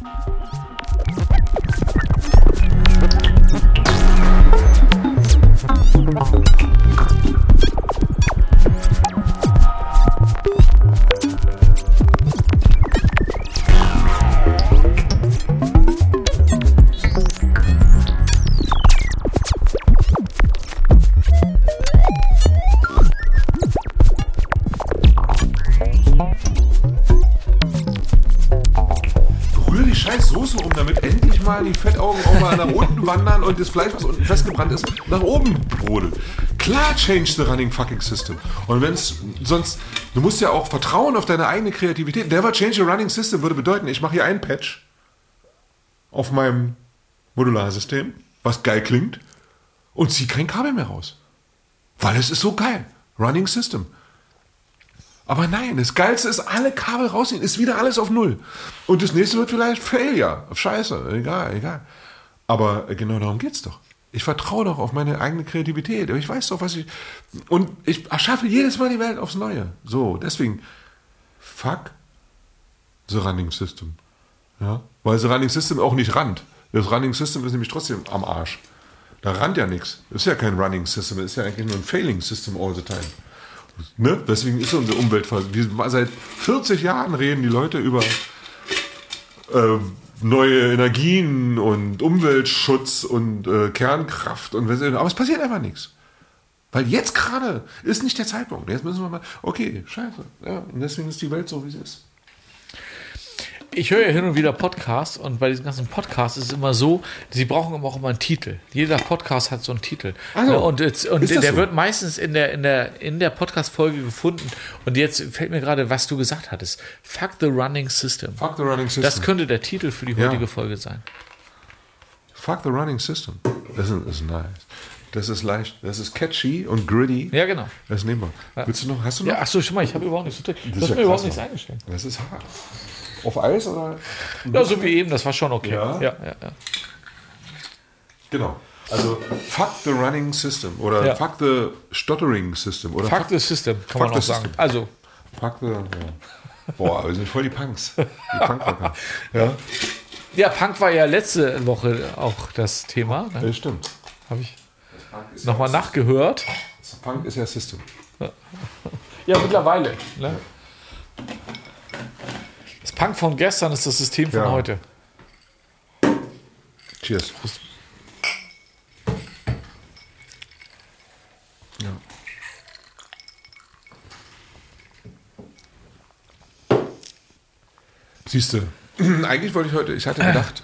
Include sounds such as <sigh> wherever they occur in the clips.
Thank you. Und das Fleisch, was unten festgebrannt ist, nach oben brodelt. Klar, change the running fucking system. Und wenn es sonst, du musst ja auch vertrauen auf deine eigene Kreativität. Never change the running system würde bedeuten, ich mache hier einen Patch auf meinem Modularsystem, was geil klingt, und ziehe kein Kabel mehr raus. Weil es ist so geil. Running System. Aber nein, das Geilste ist, alle Kabel rausziehen, ist wieder alles auf Null. Und das nächste wird vielleicht Failure. Scheiße, egal, egal. Aber äh, genau darum geht's doch. Ich vertraue doch auf meine eigene Kreativität. Ich weiß doch, was ich. Und ich erschaffe jedes Mal die Welt aufs Neue. So, deswegen, fuck the running system. Ja? Weil the running system auch nicht rannt. Das running system ist nämlich trotzdem am Arsch. Da rannt ja nichts. Das ist ja kein running system, ist ja eigentlich nur ein failing system all the time. Ne? Deswegen ist unsere Umwelt. Seit 40 Jahren reden die Leute über äh, neue Energien und Umweltschutz und äh, Kernkraft und was- aber es passiert einfach nichts. Weil jetzt gerade ist nicht der Zeitpunkt. Jetzt müssen wir mal, okay, scheiße. Ja, und deswegen ist die Welt so, wie sie ist. Ich höre ja hin und wieder Podcasts und bei diesen ganzen Podcasts ist es immer so, sie brauchen immer auch immer einen Titel. Jeder Podcast hat so einen Titel. Ach so. Ne, Und, jetzt, und der, so? wird meistens in der, in der, in der Podcast-Folge gefunden. Und jetzt fällt mir gerade, was du gesagt hattest. Fuck the running system. Fuck the running system. Das könnte der Titel für die Ja. heutige Folge sein. Fuck the running system. Das ist nice. Das ist leicht. Das ist catchy und gritty. Ja, genau. Das nehmen wir. Willst du noch? Hast du noch? Ja, ach so, schau mal, ich habe überhaupt nichts zu tun. Du ist hast ja mir überhaupt nichts Mann. eingeschenkt. Das ist hart. Auf Eis oder? Ja, so wie eben, das war schon okay. Ja? ja, ja. ja. Genau. Also fuck the running system oder Ja. fuck the stottering system oder Fuck the system, kann man Fuck auch the sagen. system. Also, fuck the ja. Boah, wir sind voll die Punks. Die Punkrocker. <laughs> ja, ja, Punk war ja letzte Woche auch das Thema. Ne? das stimmt. Habe ich nochmal nachgehört. Punk ist ja System. Ja, mittlerweile. Ne? Das Punk von gestern ist das System von Ja. heute. Cheers. Ja. Siehst du, <clears throat> eigentlich wollte ich heute, ich hatte gedacht,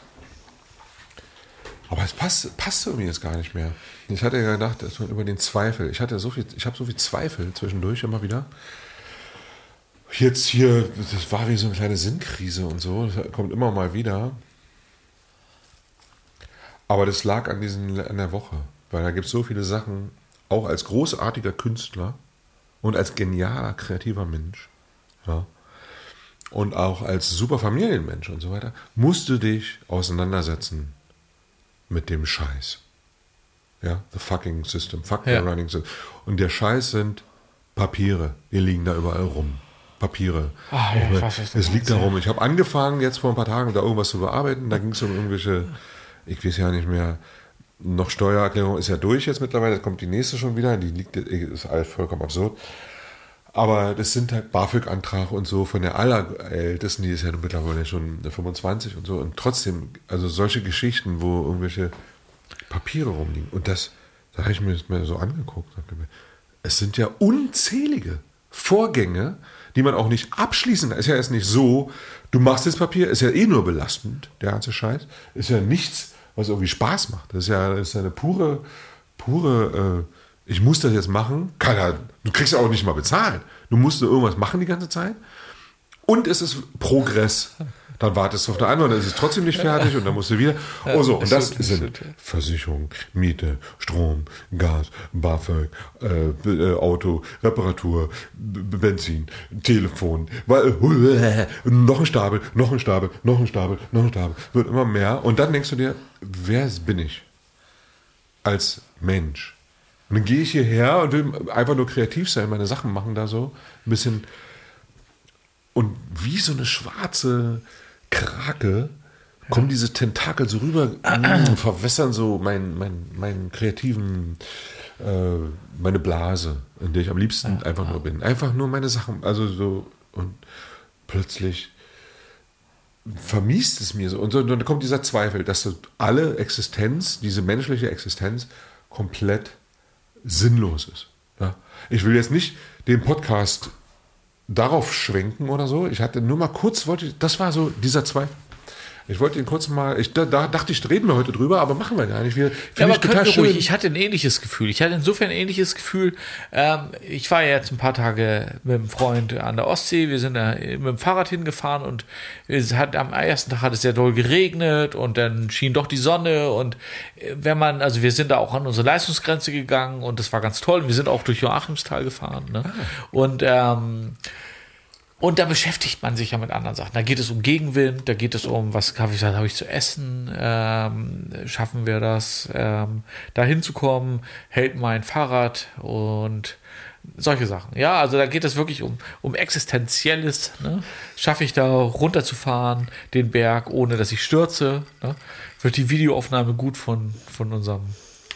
aber es passt, passt irgendwie jetzt gar nicht mehr. Ich hatte ja gedacht, dass man über den Zweifel, ich hatte so viel, ich habe so viel Zweifel zwischendurch immer wieder. Jetzt hier, das war wie so eine kleine Sinnkrise und so, das kommt immer mal wieder. Aber das lag an, diesen, an der Woche, weil da gibt es so viele Sachen, auch als großartiger Künstler und als genialer, kreativer Mensch, ja, und auch als super Familienmensch und so weiter, musst du dich auseinandersetzen mit dem Scheiß. Ja, the fucking system, fuck Ja. the running system. Und der Scheiß sind Papiere, die liegen da überall rum. Papiere. Ah, ja, weiß, es meinst, liegt darum. Ich habe angefangen, jetzt vor ein paar Tagen da irgendwas zu bearbeiten. Da ging es um irgendwelche, ich weiß ja nicht mehr, noch Steuererklärung ist ja durch jetzt mittlerweile. Jetzt kommt die nächste schon wieder. Die liegt, ist alles vollkommen absurd. Aber das sind halt BAföG-Antrag und so von der allerältesten, die ist ja mittlerweile schon 25 und so. Und trotzdem, also solche Geschichten, wo irgendwelche Papiere rumliegen. Und das, da habe ich mir das mal so angeguckt. Es sind ja unzählige Vorgänge, die man auch nicht abschließen kann. Ist ja erst nicht so, du machst das Papier, ist ja eh nur belastend, der ganze Scheiß. Ist ja nichts, was irgendwie Spaß macht. Das ist ja, das ist ja eine pure, pure, äh, ich muss das jetzt machen. Keiner, du kriegst ja auch nicht mal bezahlt. Du musst nur irgendwas machen die ganze Zeit. Und es ist Progress. Dann wartest du auf der Antwort, dann ist es trotzdem nicht fertig und dann musst du wieder. Oh so, und das sind. Versicherung, Miete, Strom, Gas, BAföG, äh, äh, Auto, Reparatur, Benzin, Telefon, weil, äh, <laughs> noch ein Stapel, noch ein Stapel, noch ein Stapel, noch ein Stapel, wird immer mehr. Und dann denkst du dir, wer bin ich als Mensch? Und dann gehe ich hierher und will einfach nur kreativ sein, meine Sachen machen da so ein bisschen. Und wie so eine schwarze Krake kommen diese Tentakel so rüber, mm, <clears throat> verwässern so meinen mein, mein kreativen, äh, meine Blase, in der ich am liebsten einfach nur bin. Einfach nur meine Sachen, also so und plötzlich vermiest es mir so. Und so, dann kommt dieser Zweifel, dass so alle Existenz, diese menschliche Existenz, komplett sinnlos ist. Ja? Ich will jetzt nicht den Podcast darauf schwenken oder so. Ich hatte nur mal kurz, wollte das war so dieser Zweifel. Ich wollte ihn kurz mal, ich, da, da dachte ich, reden wir heute drüber, aber machen wir gar nicht. Wir, Ja, aber ich total schön. ruhig. Ich hatte ein ähnliches Gefühl. Ich hatte insofern ein ähnliches Gefühl. Ähm, ich war ja jetzt ein paar Tage mit einem Freund an der Ostsee. Wir sind da mit dem Fahrrad hingefahren und es hat am ersten Tag hat es sehr doll geregnet und dann schien doch die Sonne und äh, wenn man, also wir sind da auch an unsere Leistungsgrenze gegangen und das war ganz toll. Wir sind auch durch Joachimsthal gefahren. Ne? Und ähm, und da beschäftigt man sich ja mit anderen Sachen. Da geht es um Gegenwind, da geht es um, was habe ich, habe ich zu essen, ähm, schaffen wir das, ähm, da hinzukommen, hält mein Fahrrad und solche Sachen. Ja, also da geht es wirklich um, um Existenzielles. Ne? Schaffe ich da runterzufahren, den Berg, ohne dass ich stürze? Ne? Wird die Videoaufnahme gut von, von unserem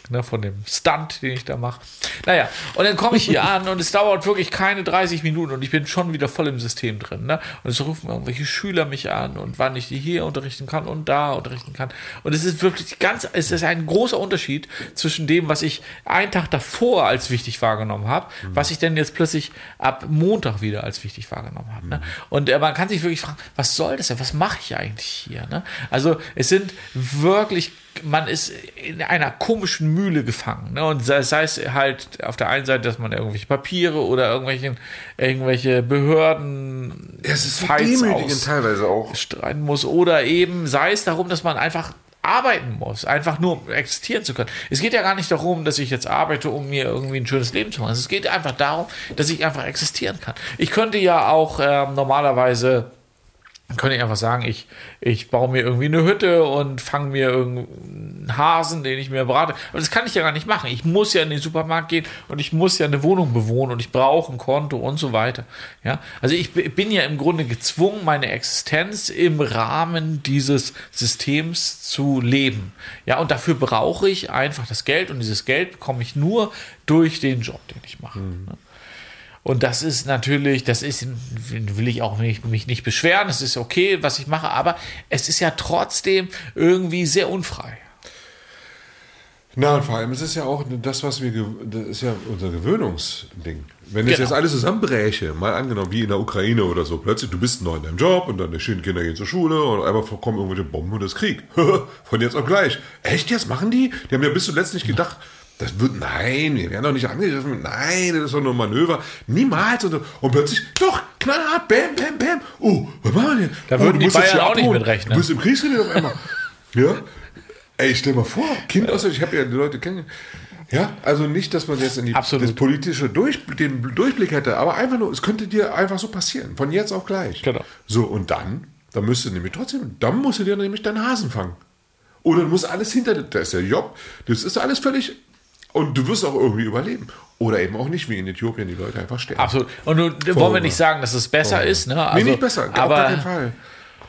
ne, von dem Stunt, den ich da mache. Naja, und dann komme ich hier an und es dauert wirklich keine 30 Minuten und ich bin schon wieder voll im System drin. Ne? Und es rufen irgendwelche Schüler mich an und wann ich die hier unterrichten kann und da unterrichten kann. Und es ist wirklich ganz, es ist ein großer Unterschied zwischen dem, was ich einen Tag davor als wichtig wahrgenommen habe, was ich denn jetzt plötzlich ab Montag wieder als wichtig wahrgenommen habe. Ne? Und äh, man kann sich wirklich fragen, was soll das denn? Was mache ich eigentlich hier? Ne? Also es sind wirklich man ist in einer komischen Mühle gefangen. Ne? Und sei, sei es halt auf der einen Seite, dass man irgendwelche Papiere oder irgendwelche, irgendwelche Behörden es ist demütigend teilweise auch. streiten muss oder eben sei es darum, dass man einfach arbeiten muss, einfach nur um existieren zu können. Es geht ja gar nicht darum, dass ich jetzt arbeite, um mir irgendwie ein schönes Leben zu machen. Es geht einfach darum, dass ich einfach existieren kann. Ich könnte ja auch ähm, normalerweise könnte ich einfach sagen, ich, ich baue mir irgendwie eine Hütte und fange mir irgendeinen Hasen, den ich mir berate. Aber das kann ich ja gar nicht machen. Ich muss ja in den Supermarkt gehen und ich muss ja eine Wohnung bewohnen und ich brauche ein Konto und so weiter. Ja, also ich bin ja im Grunde gezwungen, meine Existenz im Rahmen dieses Systems zu leben. Ja, und dafür brauche ich einfach das Geld und dieses Geld bekomme ich nur durch den Job, den ich mache. Ne? Und das ist natürlich, das ist, will ich auch nicht, mich nicht beschweren, es ist okay, was ich mache, aber es ist ja trotzdem irgendwie sehr unfrei. Na, und vor allem, es ist ja auch das, was wir, das ist ja unser Gewöhnungsding. Wenn es Genau. jetzt alles zusammenbräche, mal angenommen, wie in der Ukraine oder so, plötzlich, du bist neu in deinem Job und deine schönen Kinder gehen zur Schule und einmal kommen irgendwelche Bomben und das Krieg. <laughs> Von jetzt auf gleich. Echt, jetzt machen die? Die haben ja bis zuletzt nicht gedacht, das wird, nein, wir werden doch nicht angegriffen, nein, das ist doch nur ein Manöver. Niemals. Und, und plötzlich, doch, knallhart, bam, bam, bam. Oh, was machen wir denn? Da oh, würden du die Bayern auch nicht mit rechnen. Du bist im Kriegsgebiet auf einmal. Ja? Ey, stell mal vor, Kind aus, ich habe ja die Leute kennengelernt. Ja, also nicht, dass man jetzt in die, Absolut. das politische Durch, den Durchblick hätte, aber einfach nur, es könnte dir einfach so passieren, von jetzt auf gleich. Genau. So, und dann, dann müsst du nämlich trotzdem, dann musst du dir nämlich deinen Hasen fangen. Oder du musst alles hinter dir, das ist der Job, das ist alles völlig, und du wirst auch irgendwie überleben. Oder eben auch nicht, wie in Äthiopien, die Leute einfach sterben. Absolut. Und nun wollen wir nicht sagen, dass es besser ist, ne? Also, nee, nicht besser, auf aber gar keinen Fall.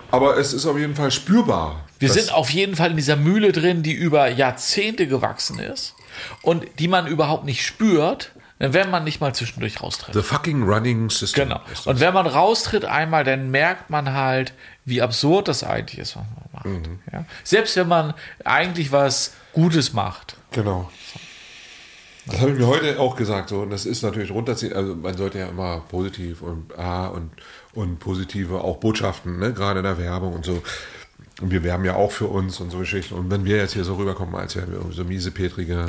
Aber es ist auf jeden Fall spürbar. Wir sind auf jeden Fall in dieser Mühle drin, die über Jahrzehnte gewachsen ist und die man überhaupt nicht spürt, wenn man nicht mal zwischendurch raustritt. The fucking running system. Genau. Und wenn man raustritt einmal, dann merkt man halt, wie absurd das eigentlich ist, was man macht. Mhm. Ja? Selbst wenn man eigentlich was Gutes macht. Genau. Das habe ich mir heute auch gesagt. So. Und das ist natürlich runterziehen. Also man sollte ja immer positiv und, ah, und, und positive auch Botschaften, ne? gerade in der Werbung und so. Und wir werben ja auch für uns und so Geschichten. Und wenn wir jetzt hier so rüberkommen, als wären wir irgendwie so miesepetrige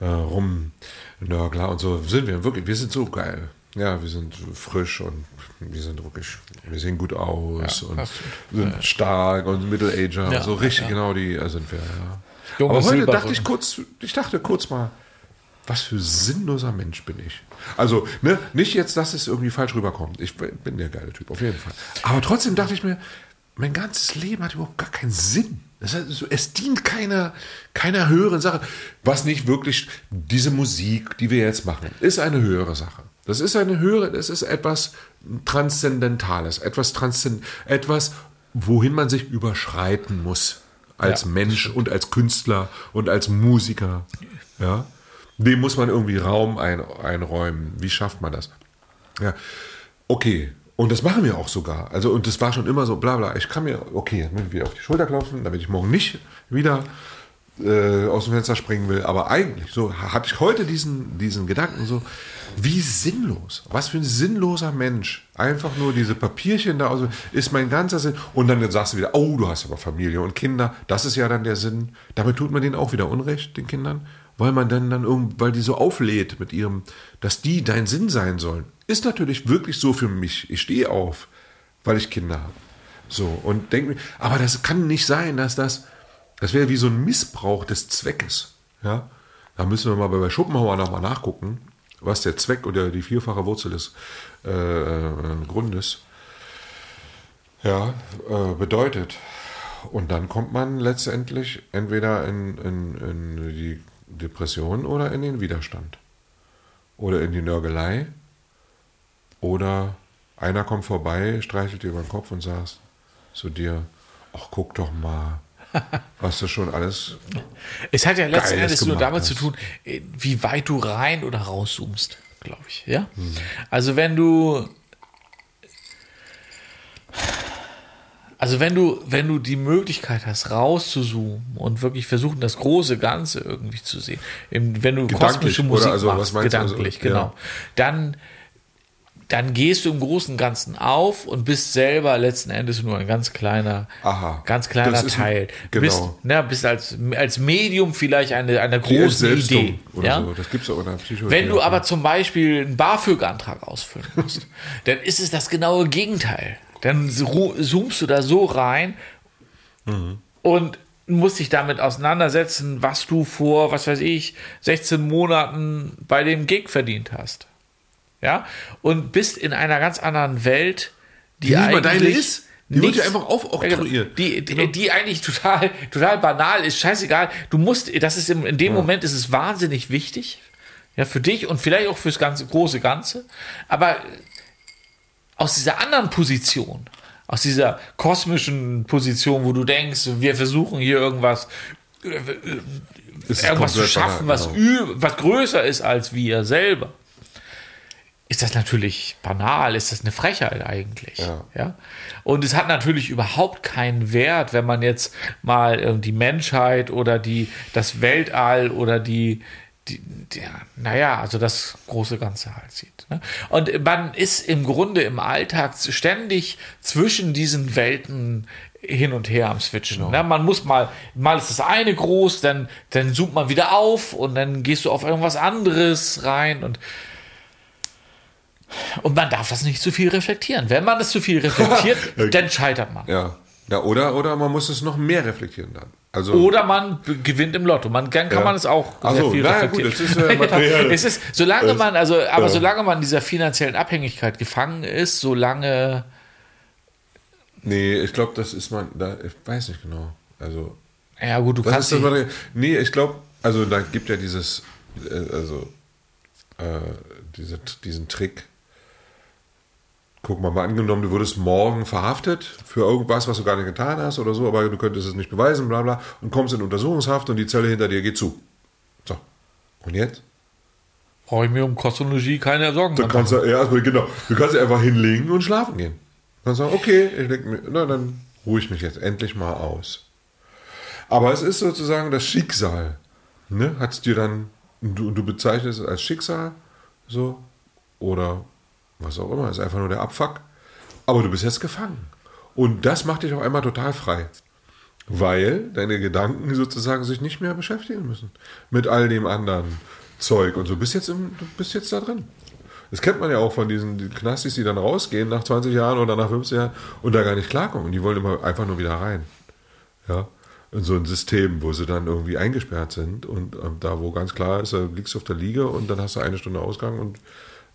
äh, Rumnörgler und so, sind wir wirklich, wir sind so geil. Ja, wir sind frisch und wir sind wirklich, wir sehen gut aus Ja, und sind stark und Middle-Ager Ja, und so richtig ja. genau die äh, sind wir, ja. Junge Aber heute dachte ich kurz, ich dachte kurz mal, was für sinnloser Mensch bin ich. Also, ne, nicht jetzt, dass es irgendwie falsch rüberkommt. Ich bin der geile Typ, auf jeden Fall. Aber trotzdem dachte ich mir, mein ganzes Leben hat überhaupt gar keinen Sinn. Das heißt, es dient keiner, keiner höheren Sache. Was nicht wirklich, diese Musik, die wir jetzt machen, ist eine höhere Sache. Das ist eine höhere, das ist etwas Transzendentales, etwas Transzend, etwas wohin man sich überschreiten muss als Ja, Mensch und als Künstler und als Musiker. Ja, dem muss man irgendwie Raum ein, einräumen. Wie schafft man das? Ja, okay. Und das machen wir auch sogar. Also, und das war schon immer so, bla bla. Ich kann mir, okay, wieder auf die Schulter klopfen, damit ich morgen nicht wieder äh, aus dem Fenster springen will. Aber eigentlich, so hatte ich heute diesen, diesen Gedanken so, wie sinnlos. Was für ein sinnloser Mensch. Einfach nur diese Papierchen da, also ist mein ganzer Sinn. Und dann sagst du wieder, oh, du hast aber Familie und Kinder. Das ist ja dann der Sinn. Damit tut man denen auch wieder Unrecht, den Kindern. Weil man dann, dann irgend, weil die so auflädt mit ihrem, dass die dein Sinn sein sollen. Ist natürlich wirklich so für mich. Ich stehe auf, weil ich Kinder habe. So, und denke mir, aber das kann nicht sein, dass das, das wäre wie so ein Missbrauch des Zweckes. Ja, da müssen wir mal bei Schopenhauer nochmal nachgucken, was der Zweck oder die vierfache Wurzel des äh, Grundes ja, äh, bedeutet. Und dann kommt man letztendlich entweder in, in, in die Depression oder in den Widerstand. Oder in die Nörgelei. Oder einer kommt vorbei, streichelt dir über den Kopf und sagt zu dir, ach guck doch mal, <laughs> was du schon alles Es hat ja letzten Geiles Endes nur damit hast. zu tun, äh, wie weit du rein oder rauszoomst, glaube ich. Ja? Mhm. Also wenn du also wenn du, wenn du die Möglichkeit hast, rauszuzoomen und wirklich versuchen, das große Ganze irgendwie zu sehen, wenn du Gedanklich, kosmische oder Musik also, was machst, also, gedanklich, ja. genau, dann, dann gehst du im Großen und Ganzen auf und bist selber letzten Endes nur ein ganz kleiner, Aha. ganz kleiner ist ein- Teil. genau. Bist, ne, bist als, als Medium vielleicht eine, großen Selbstung Idee. Ja? so. Das gibt es auch in der Psychologie. Wenn du aber zum Beispiel einen BAföG-Antrag ausfüllen <laughs> musst, dann ist es das genaue Gegenteil. Dann zo- zoomst du da so rein und musst dich damit auseinandersetzen, was du vor, was weiß ich, 16 Monaten bei dem Gig verdient hast. Ja? Und bist in einer ganz anderen Welt, die, Die mal deine eigentlich ist. Die wird nichts- dir einfach aufoktroyiert. Ja, genau. Die, die, die eigentlich total, total banal ist, scheißegal. Du musst, das ist im, in dem Moment ist es wahnsinnig wichtig. Ja, für dich und vielleicht auch fürs ganze, große Ganze. Aber aus dieser anderen Position, aus dieser kosmischen Position, wo du denkst, wir versuchen hier irgendwas, irgendwas zu schaffen, was, genau. was größer ist als wir selber. Ist das natürlich banal, ist das eine Frechheit eigentlich. Ja. Ja? Und es hat natürlich überhaupt keinen Wert, wenn man jetzt mal äh, die Menschheit oder die, das Weltall oder die, die, der, naja, also das große Ganze halt sieht. Ne? Und man ist im Grunde im Alltag ständig zwischen diesen Welten hin und her am Switchen. Ne? Man muss mal, mal ist das eine groß, dann, dann zoomt man wieder auf und dann gehst du auf irgendwas anderes rein und und man darf das nicht zu viel reflektieren. Wenn man es zu viel <laughs> reflektiert, dann scheitert man. Ja. Ja oder, oder man muss es noch mehr reflektieren dann. Also, Oder man gewinnt im Lotto. Man, dann kann Ja. man es auch Ach sehr so, viel naja, reflektieren. gut, das ist, äh, <laughs> materiell. es ist, solange man, also, aber ja. solange man in dieser finanziellen Abhängigkeit gefangen ist, solange, nee, ich glaube, das ist man, da, ich weiß nicht genau. Also, ja gut, du kannst ist Material? Nee, ich glaube, also da gibt ja dieses, äh, also, äh, diese, diesen Trick. Guck mal, mal angenommen, du würdest morgen verhaftet für irgendwas, was du gar nicht getan hast oder so, aber du könntest es nicht beweisen, bla bla, und kommst in Untersuchungshaft und die Zelle hinter dir geht zu. So. Und jetzt? brauche ich mir um Kosmologie keine Sorgen Dann kannst machen. du, ja, also genau, du kannst einfach hinlegen und schlafen gehen. Dann sagen, okay, ich leg mir, na, dann ruhe ich mich jetzt endlich mal aus. Aber es ist sozusagen das Schicksal. Ne? Hat es dir dann, du, du bezeichnest es als Schicksal, so, oder was auch immer, ist einfach nur der Abfuck. Aber du bist jetzt gefangen. Und das macht dich auf einmal total frei. Weil deine Gedanken sozusagen sich nicht mehr beschäftigen müssen. Mit all dem anderen Zeug. Und so bist jetzt, im, du bist jetzt da drin. Das kennt man ja auch von diesen die Knastis, die dann rausgehen nach 20 Jahren oder nach 15 Jahren und da gar nicht klarkommen. Und die wollen immer einfach nur wieder rein. Ja. In so ein System, wo sie dann irgendwie eingesperrt sind und ähm, da, wo ganz klar ist, da liegst du auf der Liege und dann hast du eine Stunde Ausgang und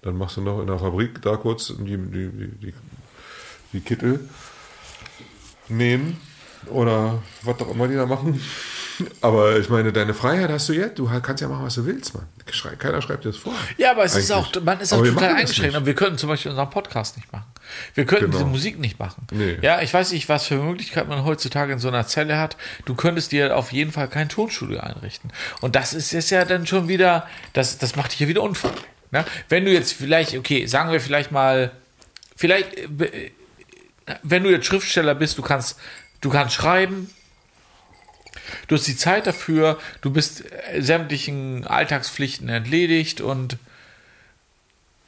dann machst du noch in der Fabrik da kurz die, die, die, die, Kittel nähen oder was auch immer die da machen. Aber ich meine, deine Freiheit hast du jetzt. Du kannst ja machen, was du willst, Mann. Keiner schreibt dir das vor. Ja, aber es ist Eigentlich. auch, man ist auch total eingeschränkt. Und wir können zum Beispiel unseren Podcast nicht machen. Wir könnten Genau. diese Musik nicht machen. Nee. Ja, ich weiß nicht, was für Möglichkeiten man heutzutage in so einer Zelle hat. Du könntest dir auf jeden Fall kein Tonstudio einrichten. Und das ist jetzt ja dann schon wieder, das, das macht dich ja wieder unfrei. Ne? Wenn du jetzt vielleicht, okay, sagen wir vielleicht mal, vielleicht, äh, äh, wenn du jetzt Schriftsteller bist, du kannst, du kannst schreiben, Du hast die Zeit dafür, du bist äh, sämtlichen Alltagspflichten entledigt und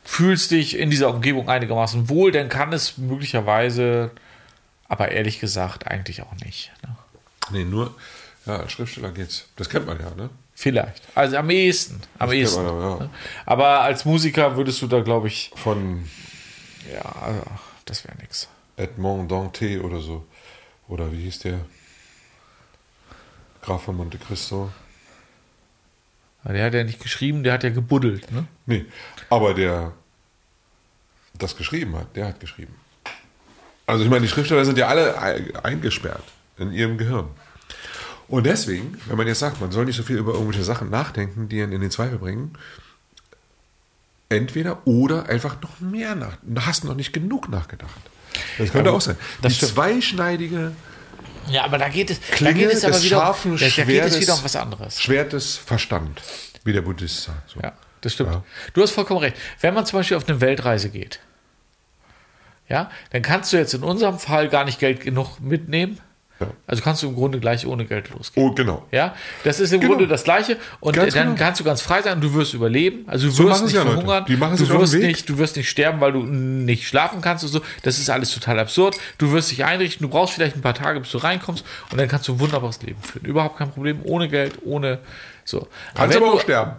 fühlst dich in dieser Umgebung einigermaßen wohl, dann kann es möglicherweise, aber ehrlich gesagt eigentlich auch nicht. Ne? Nee, nur, ja, als Schriftsteller geht's. Das kennt man ja, ne? Vielleicht. Also am ehesten. Am ehesten. aber, ja. Aber als Musiker würdest du da, glaube ich, Von ja, also, das wäre nix. Edmond Dante oder so. Oder wie hieß der? Graf von Monte Cristo. Der hat ja nicht geschrieben, der hat ja gebuddelt. Ne? Nee, aber der das geschrieben hat, der hat geschrieben. Also ich meine, die Schriftsteller sind ja alle ei- eingesperrt in ihrem Gehirn. Und deswegen, wenn man jetzt sagt, man soll nicht so viel über irgendwelche Sachen nachdenken, die einen in den Zweifel bringen, entweder oder einfach noch mehr nach. Du hast noch nicht genug nachgedacht. Das könnte Aber auch sein. das die stimmt. zweischneidige Ja, aber da geht es, da Klinge geht es aber wieder, scharfen da, da geht es wieder um was anderes. Schwertes Verstand, wie der Buddhist sagt. So. Ja, das stimmt. Ja. Du hast vollkommen recht. Wenn man zum Beispiel auf eine Weltreise geht, ja, dann kannst du jetzt in unserem Fall gar nicht Geld genug mitnehmen. Ja. Also kannst du im Grunde gleich ohne Geld losgehen. Oh, genau. Ja, das ist im Genau. Grunde das Gleiche. Und Ganz dann genau. kannst du ganz frei sein, du wirst überleben. Also du So wirst nicht ja Leute. verhungern. Die machen du wirst nicht, du wirst nicht sterben, weil du nicht schlafen kannst und so. Das ist alles total absurd. Du wirst dich einrichten. Du brauchst vielleicht ein paar Tage, bis du reinkommst. Und dann kannst du ein wunderbares Leben führen. Überhaupt kein Problem. Ohne Geld, ohne so. Kannst aber du- auch sterben.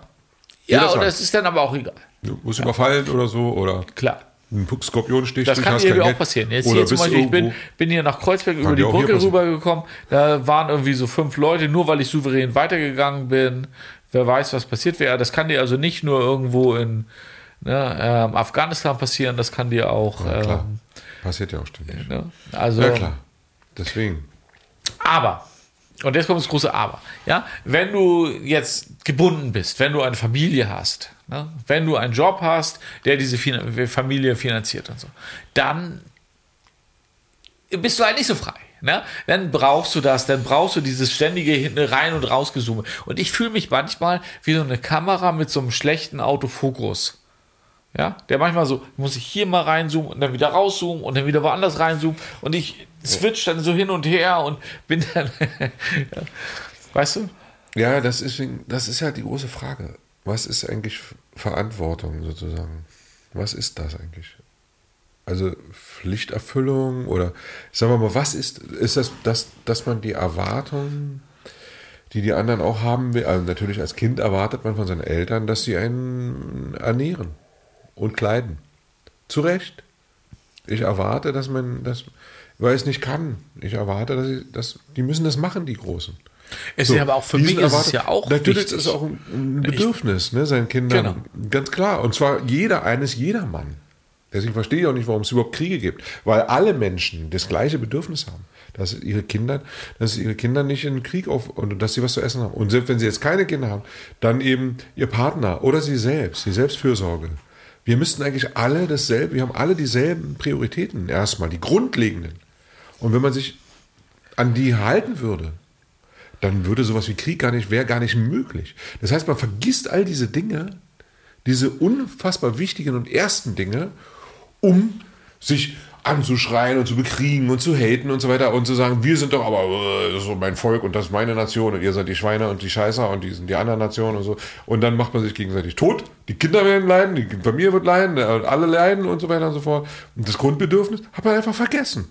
Ja, und das ist dann aber auch egal. Du musst überfallen oder so oder Klar. Ein Skorpionstich. Das kann dir auch passieren. Jetzt hier zum Beispiel, ich bin, bin hier nach Kreuzberg über die Brücke rübergekommen. Da waren irgendwie so fünf Leute, nur weil ich souverän weitergegangen bin. Wer weiß, was passiert wäre. Das kann dir also nicht nur irgendwo in ne, ähm, Afghanistan passieren, das kann dir auch. Klar. ähm, Passiert ja auch ständig. ne, also, Ja, klar. Deswegen. aber, und jetzt kommt das große Aber, ja, wenn du jetzt gebunden bist, wenn du eine Familie hast, ne, wenn du einen Job hast, der diese fin Familie finanziert und so, dann bist du halt nicht so frei. Ne? Dann brauchst du das, dann brauchst du dieses ständige rein und rausgezoome. Und ich fühle mich manchmal wie so eine Kamera mit so einem schlechten Autofokus. Ja, der manchmal so, muss ich hier mal reinzoomen und dann wieder rauszoomen und dann wieder woanders reinzoomen und ich switch dann so hin und her und bin dann, <laughs> weißt du? Ja, das ist, das ist ja die große Frage. Was ist eigentlich Verantwortung sozusagen? Was ist das eigentlich? Also Pflichterfüllung oder sagen wir mal, was ist, ist das, dass, dass man die Erwartungen, die die anderen auch haben will, also natürlich als Kind erwartet man von seinen Eltern, dass sie einen ernähren und kleiden. Zu Recht. Ich erwarte, dass man das, weil es nicht kann. Ich erwarte, dass, ich, dass die müssen das machen, die Großen. Es So, ist aber auch für mich ist es ja auch Natürlich wichtig. ist es auch ein- Bedürfnis, ne, seinen Kindern. Ganz klar. Und zwar jeder eines jedermann. Deswegen verstehe ich auch nicht, warum es überhaupt Kriege gibt. Weil alle Menschen das gleiche Bedürfnis haben. Dass ihre Kinder, dass ihre Kinder nicht in den Krieg auf und dass sie was zu essen haben. Und selbst wenn sie jetzt keine Kinder haben, dann eben ihr Partner oder sie selbst, die Selbstfürsorge. Wir müssten eigentlich alle dasselbe, wir haben alle dieselben Prioritäten erstmal, die grundlegenden. Und wenn man sich an die halten würde, dann würde sowas wie Krieg gar nicht, wäre gar nicht möglich. Das heißt, man vergisst all diese Dinge, diese unfassbar wichtigen und ersten Dinge, um sich anzuschreien und zu bekriegen und zu haten und so weiter und zu sagen, wir sind doch aber äh, das ist mein Volk und das ist meine Nation und ihr seid die Schweine und die Scheißer und die sind die anderen Nationen und so. Und dann macht man sich gegenseitig tot. Die Kinder werden leiden, die Familie wird leiden, äh, alle leiden und so weiter und so fort. Und das Grundbedürfnis hat man einfach vergessen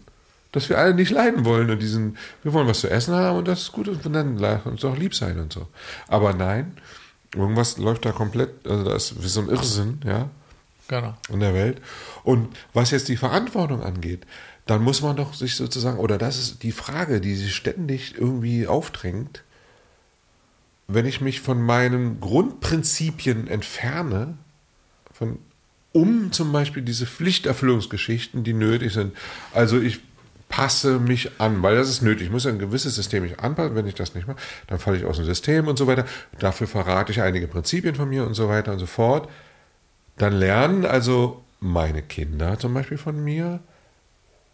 dass wir alle nicht leiden wollen und diesen, wir wollen was zu essen haben und das ist gut und dann lass uns auch lieb sein und so. Aber nein, irgendwas läuft da komplett, also da ist so ein Irrsinn, ja, Genau. in der Welt. Und was jetzt die Verantwortung angeht, dann muss man doch sich sozusagen, oder das ist die Frage, die sich ständig irgendwie aufdrängt, wenn ich mich von meinen Grundprinzipien entferne, von, um zum Beispiel diese Pflichterfüllungsgeschichten, die nötig sind. Also ich passe mich an, weil das ist nötig. Ich muss ein gewisses System mich anpassen. Wenn ich das nicht mache, dann falle ich aus dem System und so weiter. Dafür verrate ich einige Prinzipien von mir und so weiter und so fort. Dann lernen also meine Kinder zum Beispiel von mir,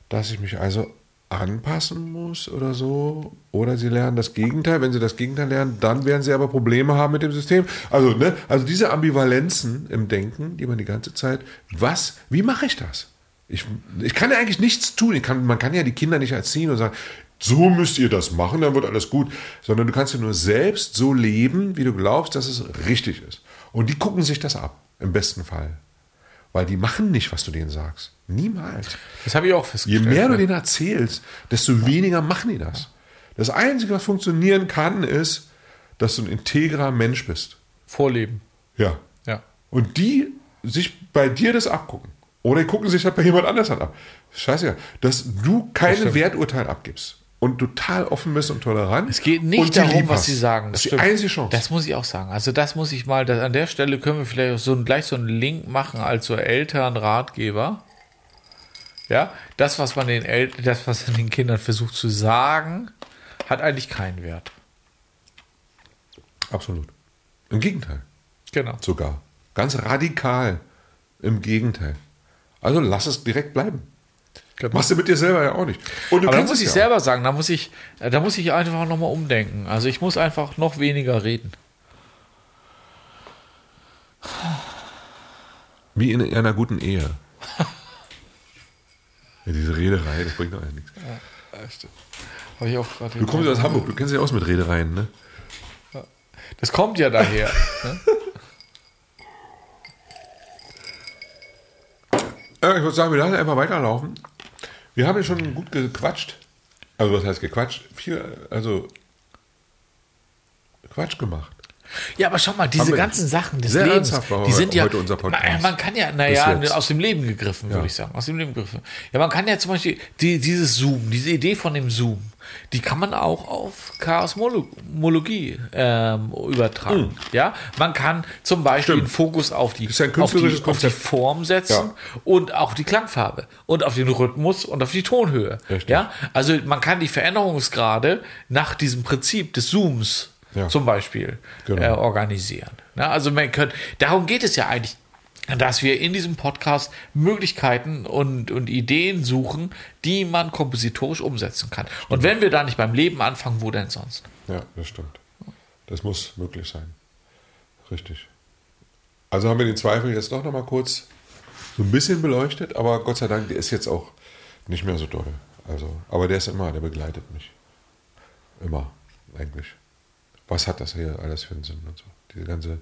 dass ich mich also anpassen muss oder so. Oder sie lernen das Gegenteil. Wenn sie das Gegenteil lernen, dann werden sie aber Probleme haben mit dem System. Also, ne, also diese Ambivalenzen im Denken, die man die ganze Zeit, was, wie mache ich das? Ich, ich kann ja eigentlich nichts tun. Ich kann, man kann ja die Kinder nicht erziehen und sagen, so müsst ihr das machen, dann wird alles gut. Sondern du kannst ja nur selbst so leben, wie du glaubst, dass es richtig ist. Und die gucken sich das ab, im besten Fall. Weil die machen nicht, was du denen sagst. Niemals. Das habe ich auch Je festgestellt. mehr du ne? denen erzählst, desto weniger machen die das. Das Einzige, was funktionieren kann, ist, dass du ein integrer Mensch bist. Vorleben. Ja. Ja. Und die sich bei dir das abgucken. Oder die gucken sich das bei jemand anders an ab. Scheiße, dass du keine stimmt. Werturteile abgibst und total offen bist und tolerant. Es geht nicht darum, was sie sagen. Das ist die einzige Chance. Das muss ich auch sagen. Also das muss ich mal, das, an der Stelle können wir vielleicht auch so gleich so einen Link machen als so Elternratgeber. Ja, das, was man den Eltern, das, was man den Kindern versucht zu sagen, hat eigentlich keinen Wert. Absolut. Im Gegenteil. Genau. Sogar. Ganz radikal. Im Gegenteil. Also lass es direkt bleiben. genau. Machst du mit dir selber ja auch nicht. Und du Aber da muss ich ja selber sagen, da muss ich, äh, da muss ich einfach nochmal umdenken. Also ich muss einfach noch weniger reden. Auch. Wie in einer guten Ehe. ja, diese Rederei, das bringt doch eigentlich nichts. Habe ich auch gerade. Du kommst ja aus Hamburg, du kennst dich aus mit Redereien, ne? Das kommt ja daher. <laughs> ne? Ich würde sagen, wir lassen einfach weiterlaufen. Wir haben ja schon gut gequatscht. Also was heißt gequatscht? Viel, also Quatsch gemacht. Ja, aber schau mal, diese ganzen Sachen des Lebens, die sind ja. Man, man kann ja, naja, aus dem Leben gegriffen, würde Ja. ich sagen, aus dem Leben gegriffen. Ja, man kann ja zum Beispiel die, dieses Zoom, diese Idee von dem Zoom, die kann man auch auf Chaosmologie ähm, übertragen. Ja, man kann zum Beispiel. Stimmt. einen Fokus auf die, ein auf die, auf die. Form setzen Ja. und auch die Klangfarbe und auf den Rhythmus und auf die Tonhöhe. Richtig. Ja, also man kann die Veränderungsgrade nach diesem Prinzip des Zooms Ja. zum Beispiel Genau. äh, organisieren. Na, also man können, darum geht es ja eigentlich, dass wir in diesem Podcast Möglichkeiten und, und Ideen suchen, die man kompositorisch umsetzen kann. Und wenn wir da nicht beim Leben anfangen, wo denn sonst? Ja, das stimmt. Das muss möglich sein. Richtig. Also haben wir den Zweifel jetzt doch noch mal kurz so ein bisschen beleuchtet, aber Gott sei Dank, der ist jetzt auch nicht mehr so doll. Also, aber der ist immer, der begleitet mich. Immer, eigentlich. Was hat das hier alles für einen Sinn und so? Diese ganze,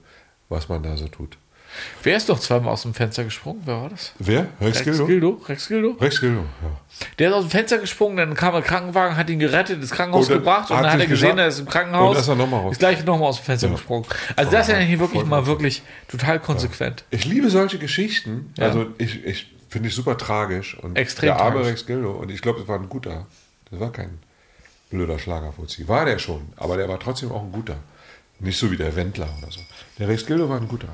was man da so tut. Wer ist doch zweimal aus dem Fenster gesprungen? Wer war das? Wer? Rex Rex Gildo? Gildo? Rex Gildo? Rex Gildo, ja. Der ist aus dem Fenster gesprungen, dann kam ein Krankenwagen, hat ihn gerettet, ins Krankenhaus Und gebracht und dann hat er gesehen, er ist im Krankenhaus. und ist er noch mal raus. Ist gleich nochmal aus dem Fenster Ja. gesprungen. Also das ist ja hier wirklich mal wirklich total konsequent. Ich liebe solche Geschichten. Ja. Also ich, ich finde ich super tragisch. Und Extrem der arme tragisch. Rex Gildo, und ich glaube, das war ein guter. Das war kein blöder Schlagerfuzzi. War der schon, aber der war trotzdem auch ein guter. Nicht so wie der Wendler oder so. Der Rex Gildo war ein guter,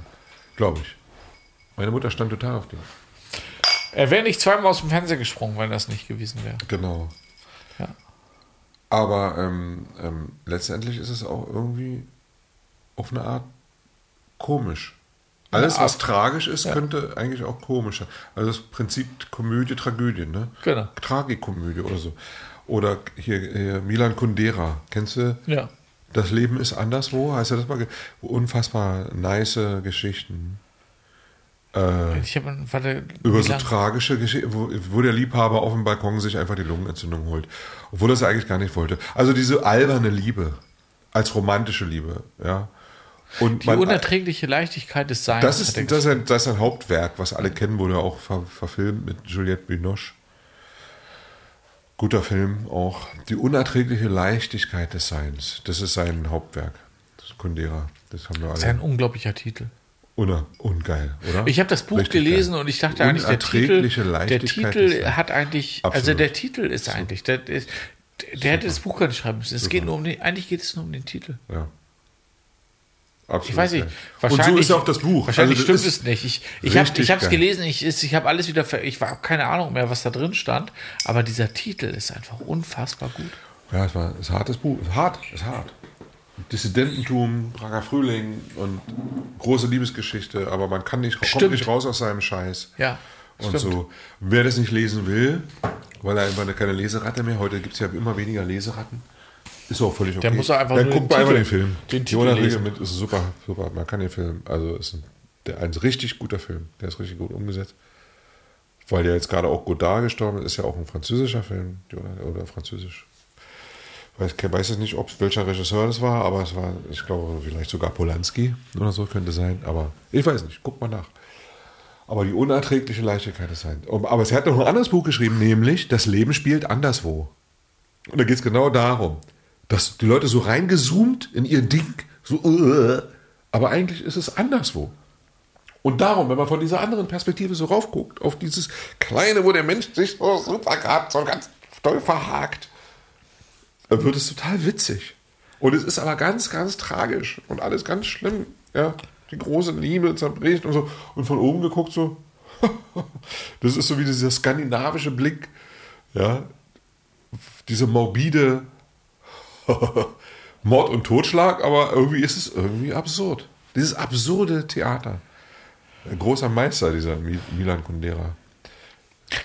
glaube ich. Meine Mutter stand total auf den. Er wäre nicht zweimal aus dem Fenster gesprungen, wenn das nicht gewesen wäre. Genau. Ja. Aber ähm, ähm, letztendlich ist es auch irgendwie auf eine Art komisch. Alles, was tragisch ist, könnte eigentlich auch komisch sein. Also das Prinzip Komödie, Tragödie, ne? Genau. Tragikomödie oder so. Oder hier, hier Milan Kundera, kennst du? Ja. Das Leben ist anderswo, heißt ja das mal? Unfassbar nice Geschichten. Äh, Ich habe, warte, über so tragische Geschichten, wo, wo der Liebhaber auf dem Balkon sich einfach die Lungenentzündung holt. Obwohl er es eigentlich gar nicht wollte. Also diese alberne Liebe. Als romantische Liebe, ja. Und die man, unerträgliche Leichtigkeit des Seins. das, er ist, das, ist ein, das ist ein Hauptwerk, was alle kennen, wurde auch ver, verfilmt mit Juliette Binoche. Guter Film auch. Die unerträgliche Leichtigkeit des Seins. Das ist sein Hauptwerk. Das ist Kundera. Das haben wir Das ist ein alle. unglaublicher Titel. Uner, ungeil, oder? Ich habe das Buch Richtig gelesen geil. und ich dachte eigentlich, der Titel, der Titel hat eigentlich, also Absolut. der Titel ist eigentlich, der, der, der hätte das Buch gar nicht schreiben müssen. Es geht nur um den, eigentlich geht es nur um den Titel. Ja. Absolut Ich weiß nicht. Wahrscheinlich, Und so ist ja auch das Buch. Wahrscheinlich Also das stimmt es nicht. Ich, ich habe es gelesen, ich, ich habe alles wieder, ich habe keine Ahnung mehr, was da drin stand, aber dieser Titel ist einfach unfassbar gut. Ja, es war ein hartes Buch. Ist hart, ist hart. Dissidententum, Prager Frühling und große Liebesgeschichte, aber man kann nicht, kommt Stimmt. nicht raus aus seinem Scheiß. Ja, Und stimmt. so. Wer das nicht lesen will, weil er einfach keine Leseratte mehr, heute gibt es ja immer weniger Leseratten, ist auch völlig okay. Der muss einfach Dann nur guckt den man einfach den Film. den Titel Jonas lesen. Mit ist super, super. Man kann den Film, also ist ein, der, ein richtig guter Film. Der ist richtig gut umgesetzt. Weil der jetzt gerade auch Godard gestorben ist, ist ja auch ein französischer Film, oder französisch. Weiß, ich weiß jetzt nicht, ob welcher Regisseur das war, aber es war, ich glaube, vielleicht sogar Polanski oder so könnte sein. Aber ich weiß nicht, guck mal nach. Aber die unerträgliche Leichtigkeit ist halt. Aber es hat noch ein anderes Buch geschrieben, nämlich Das Leben spielt anderswo. Und da geht es genau darum, dass die Leute so reingezoomt in ihr Ding, so, äh, aber eigentlich ist es anderswo. Und darum, wenn man von dieser anderen Perspektive so raufguckt, auf dieses Kleine, wo der Mensch sich so super gerade so ganz doll verhakt, wird es total witzig. Und es ist aber ganz, ganz tragisch und alles ganz schlimm. Ja, die große Liebe zerbricht und so. Und von oben geguckt so. <laughs> Das ist so wie dieser skandinavische Blick. Ja, diese morbide <laughs> Mord und Totschlag, aber irgendwie ist es irgendwie absurd. Dieses absurde Theater. Ein großer Meister, dieser Mi- Milan Kundera.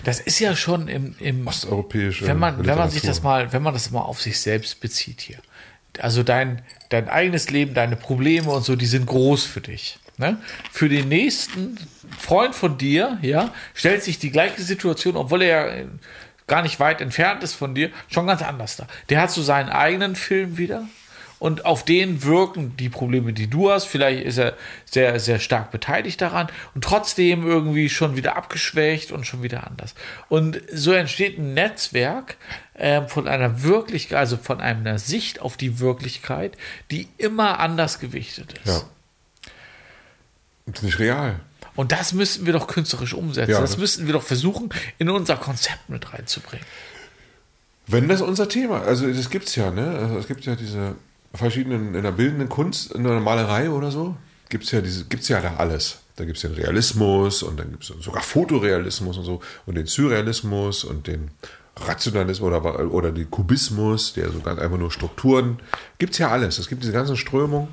Das ist ja schon im, im Osteuropäische. wenn man, wenn man sich das mal, wenn man das mal auf sich selbst bezieht hier. Also dein, dein eigenes Leben, deine Probleme und so, die sind groß für dich. Ne? Für den nächsten Freund von dir, ja, stellt sich die gleiche Situation, obwohl er ja gar nicht weit entfernt ist von dir, schon ganz anders da. Der hat so seinen eigenen Film wieder. Und auf den wirken die Probleme, die du hast. Vielleicht ist er sehr, sehr stark beteiligt daran und trotzdem irgendwie schon wieder abgeschwächt und schon wieder anders. Und so entsteht ein Netzwerk ähm, von einer Wirklichkeit, also von einer Sicht auf die Wirklichkeit, die immer anders gewichtet ist. Ja. Das ist nicht real. Und das müssten wir doch künstlerisch umsetzen. Ja, das das- müssten wir doch versuchen, in unser Konzept mit reinzubringen. Wenn das unser Thema, also das gibt es ja, ne? Also es gibt ja diese verschiedenen, in der bildenden Kunst, in der Malerei oder so, gibt es ja diese, gibt's ja da alles. Da gibt es den Realismus und dann gibt es sogar Fotorealismus und so und den Surrealismus und den Rationalismus oder, oder den Kubismus, der so ganz einfach nur Strukturen, gibt es ja alles. Es gibt diese ganzen Strömungen.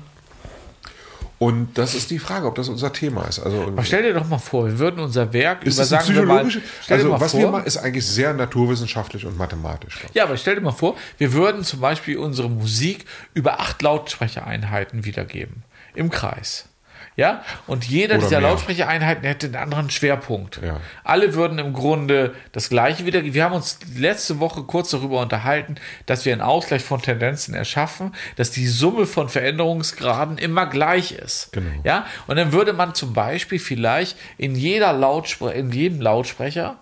Und das ist die Frage, ob das unser Thema ist. Also, Aber stell dir doch mal vor, wir würden unser Werk ist über, sagen mal, dir also mal was vor, wir machen, ist eigentlich sehr naturwissenschaftlich und mathematisch. Ja, aber stell dir mal vor, wir würden zum Beispiel unsere Musik über acht Lautsprechereinheiten wiedergeben. Im Kreis. Ja, und jeder Oder dieser mehr. Lautsprechereinheiten hätte einen anderen Schwerpunkt. Ja. Alle würden im Grunde das Gleiche wiedergeben. Wir haben uns letzte Woche kurz darüber unterhalten, dass wir einen Ausgleich von Tendenzen erschaffen, dass die Summe von Veränderungsgraden immer gleich ist. Genau. Ja, und dann würde man zum Beispiel vielleicht in jeder Lautsprecher, in jedem Lautsprecher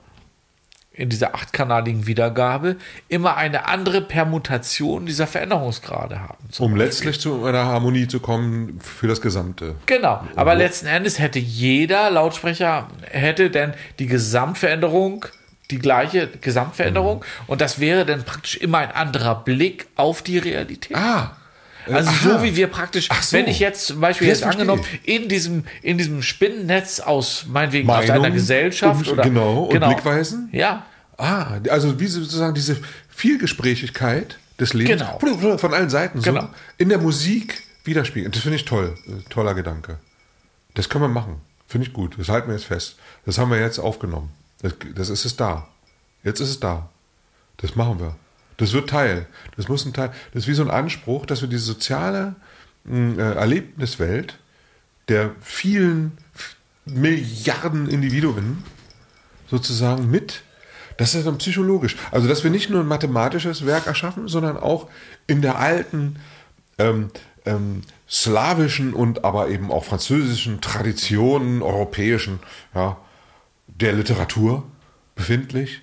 in dieser achtkanaligen Wiedergabe immer eine andere Permutation dieser Veränderungsgrade haben. Um Beispiel. letztlich zu einer Harmonie zu kommen für das Gesamte. Genau, aber letzten Endes hätte jeder Lautsprecher, hätte denn die Gesamtveränderung, die gleiche Gesamtveränderung Mhm. und das wäre dann praktisch immer ein anderer Blick auf die Realität. Ah, Also aha. so wie wir praktisch, so. wenn ich jetzt zum Beispiel Jetzt jetzt angenommen in diesem, in diesem Spinnennetz aus meinetwegen aus Meinung einer Gesellschaft und- oder genau, und Blickweisen? Ja, Ah, also wie sozusagen diese Vielgesprächigkeit des Lebens Genau. von allen Seiten so Genau. in der Musik widerspiegeln. Das finde ich toll. Äh, Toller Gedanke. Das können wir machen. Finde ich gut. Das halten wir jetzt fest. Das haben wir jetzt aufgenommen. Das, das ist es da. Jetzt ist es da. Das machen wir. Das wird Teil. Das muss ein Teil. Das ist wie so ein Anspruch, dass wir diese soziale mh, äh, Erlebniswelt der vielen Milliarden Individuen sozusagen mit. Das ist dann psychologisch. Also, dass wir nicht nur ein mathematisches Werk erschaffen, sondern auch in der alten ähm, ähm, slawischen und aber eben auch französischen Traditionen, europäischen, ja, der Literatur befindlich,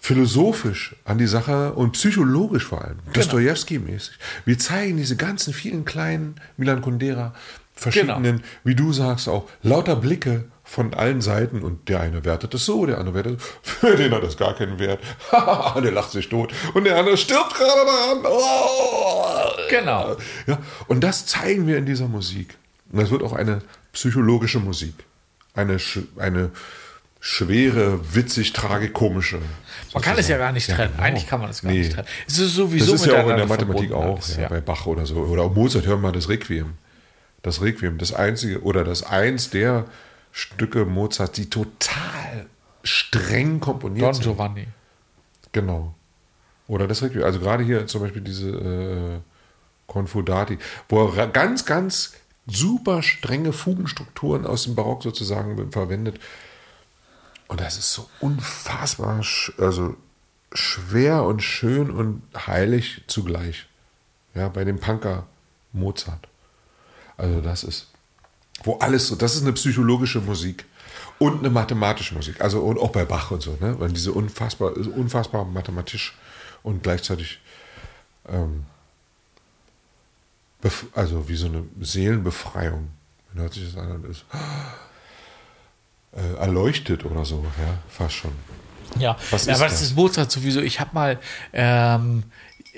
philosophisch an die Sache und psychologisch vor allem, Dostoevsky-mäßig. Wir zeigen diese ganzen vielen kleinen Milan Kundera, verschiedenen, wie du sagst auch, lauter Blicke von allen Seiten und der eine wertet es so, der andere wertet es, <laughs> für den hat es gar keinen Wert. <laughs> der lacht sich tot und der andere stirbt gerade daran. Oh. Genau. Ja, und das zeigen wir in dieser Musik. Und das wird auch eine psychologische Musik. Eine, eine schwere, witzig, tragikomische. Man kann es ja gar nicht trennen. genau. Eigentlich kann man es gar Nee. nicht trennen. Es ist sowieso Das ist ja auch in der Mathematik auch, ja, ja. bei Bach oder so. Oder auch Mozart, hören wir mal das Requiem. Das Requiem, das einzige, oder das eins der Stücke Mozart, die total streng komponiert Don sind. Giovanni. Genau. Oder das Requiem. Also gerade hier zum Beispiel diese äh, Confudati, wo er ganz, ganz super strenge Fugenstrukturen aus dem Barock sozusagen verwendet. Und das ist so unfassbar, also schwer und schön und heilig zugleich. Ja, bei dem Punker Mozart. Also das ist, wo alles so, das ist eine psychologische Musik und eine mathematische Musik. Also und auch bei Bach und so, ne? Weil diese unfassbar, unfassbar mathematisch und gleichzeitig ähm, also wie so eine Seelenbefreiung. Wie hört sich das an? Das ist, äh, erleuchtet oder so, ja, fast schon. Ja, Was ja ist aber das das? ist Mozart sowieso. Ich habe mal ähm,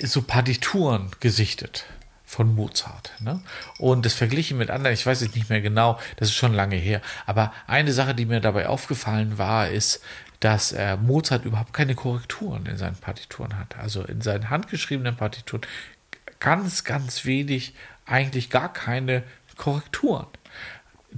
so Partituren gesichtet von Mozart. Ne? Und das verglichen mit anderen, ich weiß jetzt nicht mehr genau, das ist schon lange her. Aber eine Sache, die mir dabei aufgefallen war, ist, dass äh, Mozart überhaupt keine Korrekturen in seinen Partituren hat. Also in seinen handgeschriebenen Partituren ganz, ganz wenig, eigentlich gar keine Korrekturen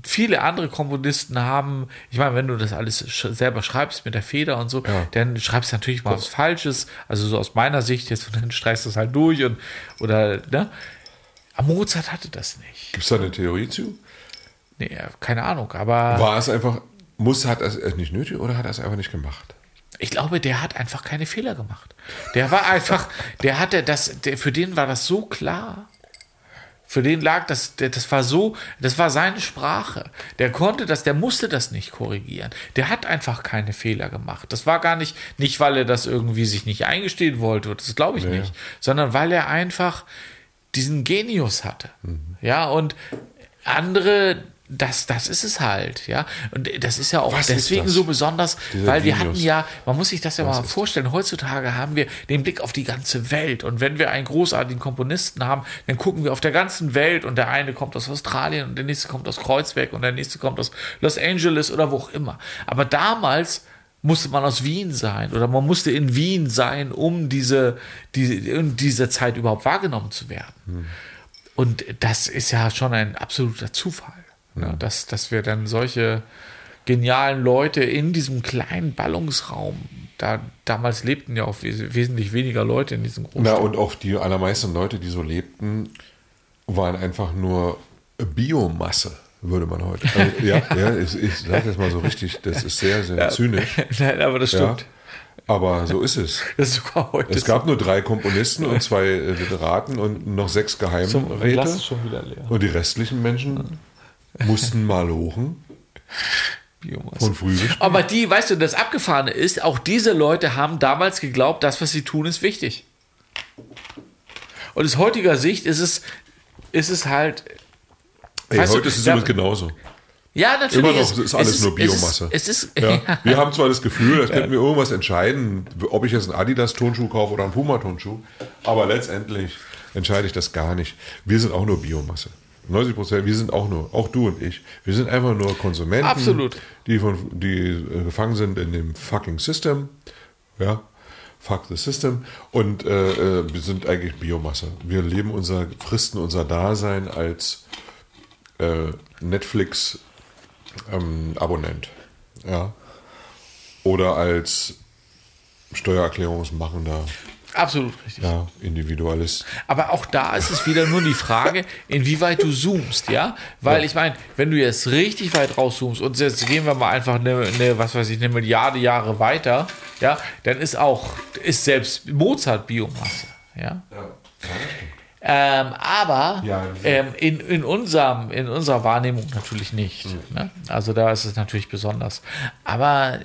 viele andere Komponisten haben, ich meine, wenn du das alles sch selber schreibst mit der Feder und so, Ja. dann schreibst du natürlich mal was Falsches, also so aus meiner Sicht jetzt, und <laughs> dann streichst du es halt durch und, oder, ne? Aber Mozart hatte das nicht. Gibt es da eine Theorie zu? Nee, keine Ahnung, aber War es einfach, muss, hat er es nicht nötig oder hat er es einfach nicht gemacht? ich glaube, der hat einfach keine Fehler gemacht. Der war einfach, der hatte das, der, für den war das so klar. Für den lag das, das war so, das war seine Sprache. Der konnte das, der musste das nicht korrigieren. Der hat einfach keine Fehler gemacht. Das war gar nicht, nicht weil er das irgendwie sich nicht eingestehen wollte, das glaube ich Nee. nicht, sondern weil er einfach diesen Genius hatte. Ja, und andere, das, das ist es halt, ja. Und das ist ja auch Was deswegen so besonders, Dieser weil wir hatten ja, man muss sich das ja Was mal vorstellen, heutzutage haben wir den Blick auf die ganze Welt. Und wenn wir einen großartigen Komponisten haben, dann gucken wir auf der ganzen Welt und der eine kommt aus Australien und der nächste kommt aus Kreuzberg und der nächste kommt aus Los Angeles oder wo auch immer. Aber damals musste man aus Wien sein oder man musste in Wien sein, um diese, diese, in dieser Zeit überhaupt wahrgenommen zu werden. Und das ist ja schon ein absoluter Zufall, ne? dass, dass wir dann solche genialen Leute in diesem kleinen Ballungsraum, da damals lebten ja auch wes wesentlich weniger Leute in diesem Na, Großstadt. und auch die allermeisten Leute, die so lebten, waren einfach nur Biomasse, würde man heute. Also, <laughs> ja, ja, ich, ich sage das mal so richtig, das ist sehr, sehr zynisch. <laughs> Nein, aber das Ja, stimmt. aber so ist es. <laughs> Das ist sogar heute Es gab nur drei Komponisten und zwei äh, Literaten und noch sechs Geheimräte. Und die restlichen Menschen mussten mal lochen Biomasse. von früh. Aber die, weißt du, das Abgefahrene ist, auch diese Leute haben damals geglaubt, das, was sie tun, ist wichtig. Und aus heutiger Sicht ist es, ist es halt. Ey, weißt du, heute ist es da- übrigens genauso. Ja, natürlich. Immer noch es- ist alles es nur Biomasse. Es ist, es <laughs> ist Ja. Wir haben zwar das Gefühl, das könnten wir irgendwas entscheiden, ob ich jetzt einen Adidas-Tonschuh kaufe oder einen Puma-Tonschuh, aber letztendlich entscheide ich das gar nicht. Wir sind auch nur Biomasse. 90 Prozent, wir sind auch nur, auch du und ich, wir sind einfach nur Konsumenten, Absolut. die, von, die äh, gefangen sind in dem fucking System. Ja, fuck the system. Und äh, äh, wir sind eigentlich Biomasse. Wir leben unser, fristen unser Dasein als äh, Netflix ähm, Abonnent. Ja. Oder als Steuererklärungsmachender absolut richtig. ja, Individualist. Aber auch da ist es wieder nur die Frage, inwieweit du zoomst, ja? Weil Ja. ich meine, wenn du jetzt richtig weit rauszoomst und jetzt gehen wir mal einfach eine, eine, was weiß ich, eine Milliarde Jahre weiter, ja, dann ist auch, ist selbst Mozart Biomasse, ja? Ähm, aber Ja. ähm, in, in, unserem, in unserer Wahrnehmung natürlich nicht. Ne? Also da ist es natürlich besonders. Aber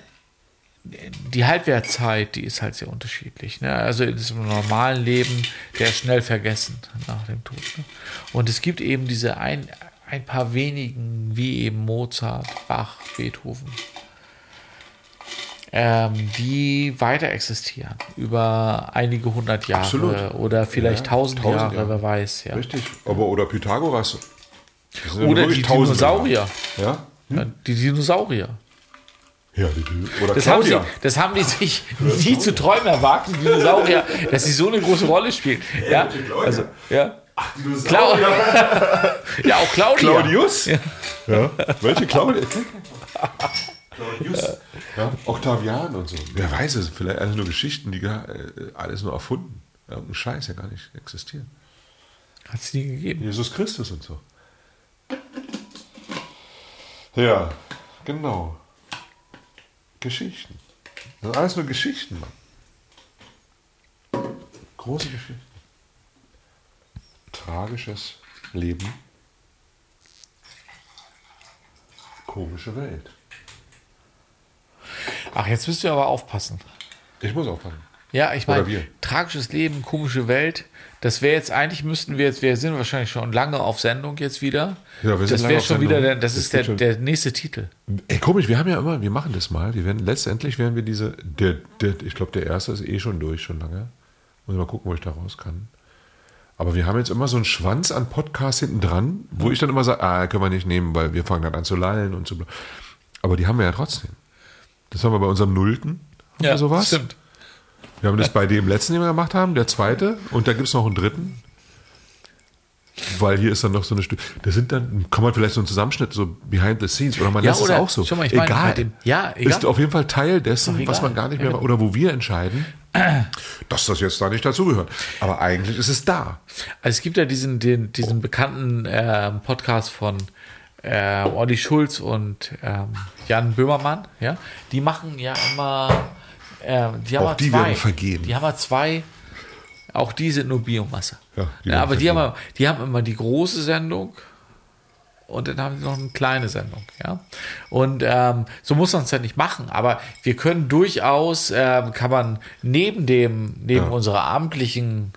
die Halbwertzeit, die ist halt sehr unterschiedlich. Ne? Also in diesem normalen Leben, der ist schnell vergessen nach dem Tod. Ne? Und es gibt eben diese ein, ein paar wenigen, wie eben Mozart, Bach, Beethoven, ähm, die weiter existieren über einige hundert Jahre Absolut. oder vielleicht Ja, tausend tausend Jahre, Jahre. wer weiß. Ja. Richtig. Aber oder Pythagoras Oder die. Dinosaurier. Ja? Ja, Die Dinosaurier. Ja, oder Das haben, sie, Claudia. das haben die sich <laughs> nie zu träumen erwagt, die Dinosaurier, dass sie so eine große Rolle spielen. Ja, also, ja. Clau <laughs> ja, auch Claudia. Claudius? Ja. Welche Claudia? Claudius. Ja, Octavian und so. Wer weiß es, vielleicht alles nur Geschichten, die gar- äh, alles nur erfunden. Irgendein Scheiß, der gar nicht existiert. Hat es nie gegeben. Jesus Christus und so. Ja, genau. Geschichten. Das sind alles nur Geschichten, Mann. Große Geschichten. Tragisches Leben. Komische Welt. Ach, jetzt müsst ihr aber aufpassen. Ich muss aufpassen. Ja, ich meine, tragisches Leben, komische Welt. Das wäre jetzt eigentlich müssten wir jetzt, wir sind wahrscheinlich schon lange auf Sendung jetzt wieder. Ja, wir sind das wäre schon wieder, der, das Das ist der, der nächste Titel. Ey, komisch, wir haben ja immer, wir machen das mal. Wir werden letztendlich werden wir diese, der, der, ich glaube, der erste ist eh schon durch, schon lange. Muss mal gucken, wo ich da raus kann. Aber wir haben jetzt immer so einen Schwanz an Podcasts hinten dran, wo ich dann immer sage, ah, können wir nicht nehmen, weil wir fangen dann an zu lallen und so. Aber die haben wir ja trotzdem. Das haben wir bei unserem Nullten. Wir sowas. stimmt. Wir haben das bei dem letzten, den wir gemacht haben, der zweite, und da gibt es noch einen dritten. Weil hier ist dann noch so eine Stück. Das sind dann, kann man vielleicht so einen Zusammenschnitt, so behind the scenes, oder man Ja, lässt oder- es auch so. schau mal, ich meine, egal. bei dem- ja, egal. Ist auf jeden Fall Teil dessen, was man gar nicht mehr, oder wo wir entscheiden, <clears throat> dass das jetzt da nicht dazugehört. Aber eigentlich ist es da. Also es gibt ja diesen, den, diesen bekannten ähm, Podcast von ähm, Olli Schulz und ähm, Jan Böhmermann, ja, die machen ja immer, ähm, die haben Auch die zwei, werden vergeben. Die haben ja zwei, auch die sind nur Biomasse. Ja, die ja, aber die haben, die haben immer die große Sendung und dann haben sie noch eine kleine Sendung, ja. Und ähm, so muss man es ja nicht machen, aber wir können durchaus, ähm, kann man neben dem, neben Ja. unserer abendlichen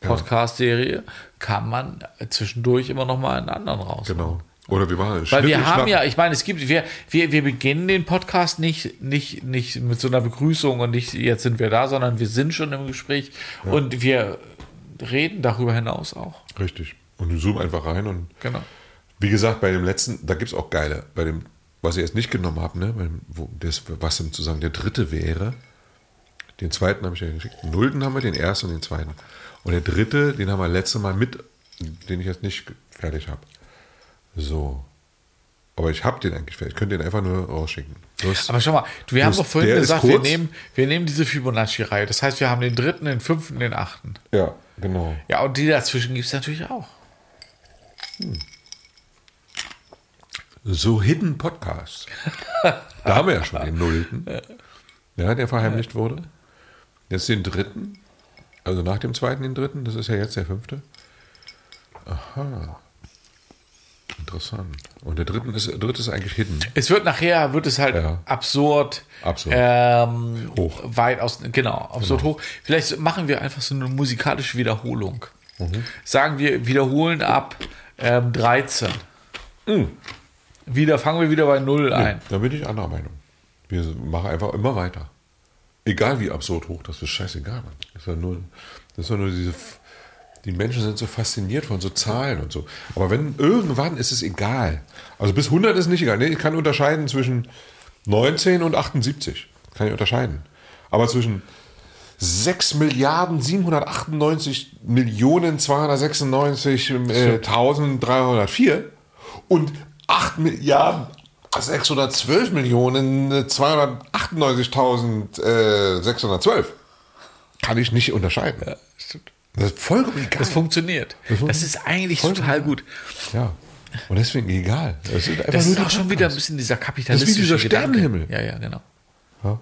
Podcast-Serie, kann man zwischendurch immer noch mal einen anderen raus. Genau. Oder wir machen einen Weil wir haben ja, ich meine, es gibt, wir, wir, wir beginnen den Podcast nicht, nicht, nicht mit so einer Begrüßung und nicht, jetzt sind wir da, sondern wir sind schon im Gespräch und wir reden darüber hinaus auch. Richtig. Und du zoom einfach rein und Genau. Wie gesagt, bei dem letzten, da gibt es auch geile. Bei dem, was ich jetzt nicht genommen habe, ne, beim- wo das, was sozusagen der dritte wäre. Den zweiten habe ich ja geschickt. Den nullten haben wir, den ersten und den zweiten. Und der dritte, den haben wir letzte Mal mit, den ich jetzt nicht fertig habe. So. Aber ich habe den eigentlich fertig. Ich könnte den einfach nur rausschicken. Das- Aber schau mal, wir haben doch vorhin gesagt, wir nehmen, wir nehmen diese Fibonacci-Reihe. Das heißt, wir haben den dritten, den fünften, den achten. Ja, genau. Ja, und die dazwischen gibt es natürlich auch. So Hidden Podcast. da haben wir ja schon den Nullten. Ja, der verheimlicht wurde. Jetzt den dritten. Also nach dem zweiten den dritten. Das ist ja jetzt der fünfte. Aha. Interessant. Und der dritten ist, der dritte ist eigentlich Hidden. Es wird nachher, wird es halt Ja. absurd, Absurd. Ähm, Hoch. weit aus, genau, absurd hoch. Vielleicht machen wir einfach so eine musikalische Wiederholung. Mhm. Sagen wir, wiederholen ab ähm, 13. Mhm. Wieder, fangen wir wieder bei 0 ein. Da bin ich anderer Meinung. Wir machen einfach immer weiter. Egal wie absurd hoch, das ist scheißegal, Mann. Das ist ja nur, das ist ja nur diese. Die Menschen sind so fasziniert von so Zahlen und so. Aber wenn irgendwann ist es egal. Also bis 100 ist nicht egal. Nee, ich kann unterscheiden zwischen 19 und 78. Kann ich unterscheiden. Aber zwischen 6 Milliarden 798 Millionen 296 äh, 1304 und 8 Milliarden 612 Millionen äh, 298.612 kann ich nicht unterscheiden. stimmt. Das ist vollkommen egal. Das funktioniert. Das ist eigentlich total egal. gut. ja. Und deswegen egal. Das, einfach Das ist auch schon wieder ein bisschen dieser Das kapitalistische ist wie dieser. Sternenhimmel. Ja, ja, genau. Ja.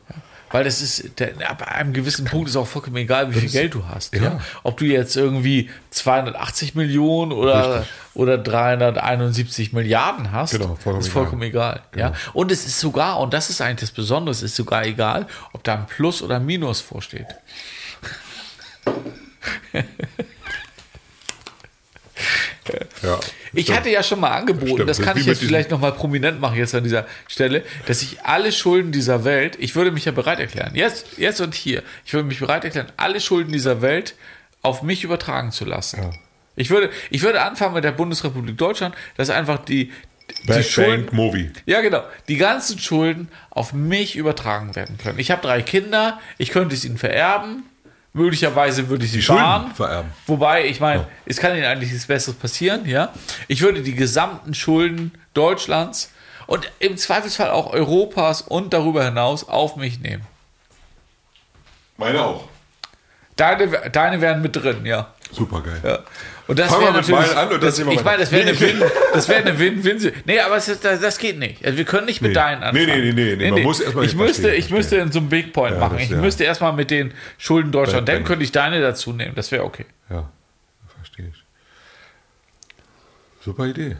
Weil das ist, der, ab einem gewissen Punkt ist auch vollkommen egal, wie viel ist- Geld du hast. ja. Ja. Ob du jetzt irgendwie 280 Millionen oder, Richtig. oder 371 Milliarden hast, Genau, vollkommen ist vollkommen egal. Genau. Ja. Und es ist sogar, und das ist eigentlich das Besondere, es ist sogar egal, ob da ein Plus oder ein Minus vorsteht. Ja. Ich Stimmt. hatte ja schon mal angeboten, Stimmt. das kann ist ich wie jetzt vielleicht nochmal prominent machen jetzt an dieser Stelle, dass ich alle Schulden dieser Welt, ich würde mich ja bereit erklären, jetzt, jetzt und hier, ich würde mich bereit erklären, alle Schulden dieser Welt auf mich übertragen zu lassen. Ja. Ich würde, ich würde anfangen mit der Bundesrepublik Deutschland, dass einfach die, die Bad Schulden, Bank Movie. ja genau, die ganzen Schulden auf mich übertragen werden können. Ich habe drei Kinder, ich könnte es ihnen vererben. Möglicherweise würde ich sie Schulden sparen. vererben. Wobei, ich meine, es kann ihnen eigentlich nichts Besseres passieren, ja. Ich würde die gesamten Schulden Deutschlands und im Zweifelsfall auch Europas und darüber hinaus auf mich nehmen. Meine auch. Deine, deine wären mit drin, ja. Super geil. ja. Und das Fangen wäre wir mit natürlich. meinen an und das, wir ich meine, das wäre eine Nee. Das eine Win-Win. Nee, aber es ist, das, das geht nicht. Also wir können nicht mit Nee. deinen anfangen. Nee, nee, nee, nee, man muss erst mal ich müsste, verstehen, ich müsste in so einem Big Point Ja, machen. das Ich wär- müsste erstmal mit den Schulden Deutschland, dann könnte ich deine dazu nehmen. Das wäre okay. Ja, verstehe ich. Super Idee.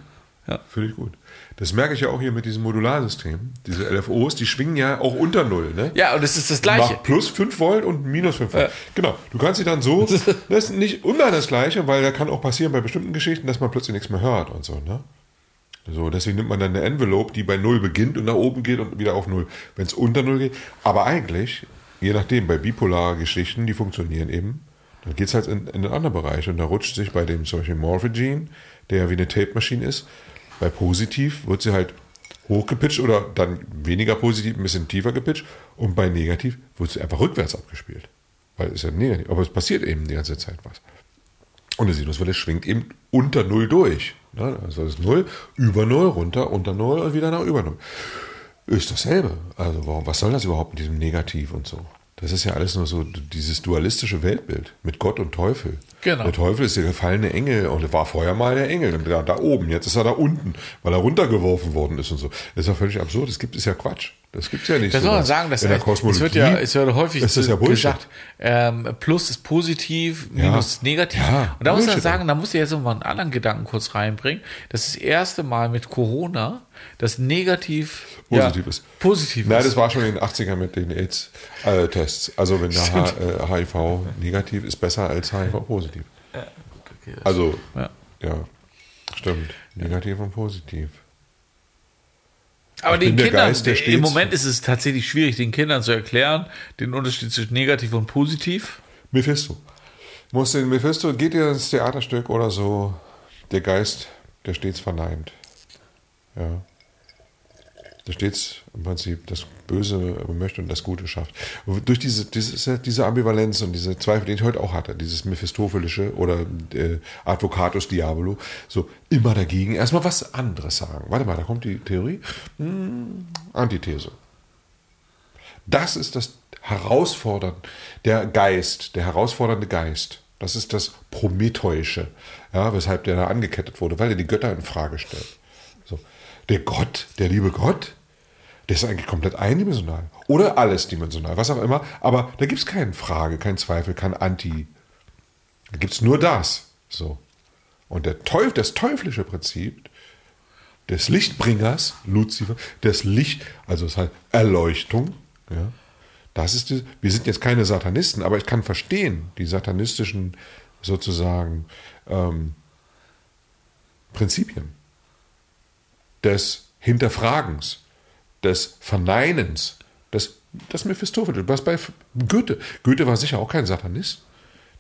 Ja. Finde ich gut. Das merke ich ja auch hier mit diesem Modularsystem. Diese LFOs, die schwingen ja auch unter Null. Ne? Ja, und es ist das Gleiche. Macht plus 5 Volt und minus 5 Volt. Genau. Du kannst sie dann so, <laughs> das ist nicht immer das Gleiche, weil da kann auch passieren bei bestimmten Geschichten, dass man plötzlich nichts mehr hört und so. Ne? So, deswegen nimmt man dann eine Envelope, die bei Null beginnt und nach oben geht und wieder auf Null, wenn es unter Null geht. Aber eigentlich, je nachdem, bei bipolaren Geschichten, die funktionieren eben, dann geht es halt in, in einen anderen Bereich und da rutscht sich bei dem solchen Morphogene, der ja wie eine Tape-Maschine ist, bei positiv wird sie halt hochgepitcht oder dann weniger positiv, ein bisschen tiefer gepitcht und bei negativ wird sie einfach rückwärts abgespielt. Weil es ist ja negativ. Aber es passiert eben die ganze Zeit was. Und eine Sinuswelle schwingt eben unter Null durch. Also das ist Null, über Null, runter, unter Null und wieder nach über Null. Ist dasselbe. Also warum, was soll das überhaupt mit diesem Negativ und so? Das ist ja alles nur so dieses dualistische Weltbild mit Gott und Teufel. Genau. Der Teufel ist der gefallene Engel und war vorher mal der Engel, da, da oben, jetzt ist er da unten, weil er runtergeworfen worden ist und so. Das ist ja völlig absurd, das gibt es ja Quatsch. Das gibt es ja nicht. Das soll man sagen, dass In der es Kosmologie wird ja, es wird häufig ist das ja Bullshit. gesagt, ähm, Plus ist positiv, Minus ist negativ. Ja, und da muss man sagen, da muss ich jetzt mal einen anderen Gedanken kurz reinbringen. Das ist das erste Mal mit Corona, das negativ Positiv ja, ist. Positiv Nein, ist. das war schon in den 80ern mit den AIDS-Tests. also wenn der H, äh, HIV negativ ist, besser als HIV positiv. Also, ja. ja, stimmt. Negativ und positiv. Aber den Kindern, Geist, der im Moment ist es tatsächlich schwierig, den Kindern zu erklären, den Unterschied zwischen negativ und positiv. Mephisto. Muss den Mephisto, geht ihr ins Theaterstück oder so, der Geist, der stets verneint. Ja. Der stets im Prinzip das Böse möchte und das Gute schafft. Und durch diese, diese, diese Ambivalenz und diese Zweifel, die ich heute auch hatte, dieses Mephistophelische oder äh, Advocatus Diabolo, so immer dagegen erstmal was anderes sagen. Warte mal, da kommt die Theorie. Hm, Antithese. Das ist das Herausfordern, der Geist, der herausfordernde Geist. Das ist das Prometheusche, ja, weshalb der da angekettet wurde, weil er die Götter in Frage stellt. Der Gott, der liebe Gott, der ist eigentlich komplett eindimensional. Oder alles dimensional, was auch immer. Aber da gibt es keine Frage, keinen Zweifel, kein Anti. Da gibt es nur das. So. Und der Teufel, das teuflische Prinzip des Lichtbringers, Luzifer, des Licht, also es heißt Erleuchtung, ja, das ist die, wir sind jetzt keine Satanisten, aber ich kann verstehen, die satanistischen sozusagen ähm, Prinzipien des Hinterfragens, des Verneinens, des, das Mephistopheles, was bei Goethe. Goethe war sicher auch kein Satanist.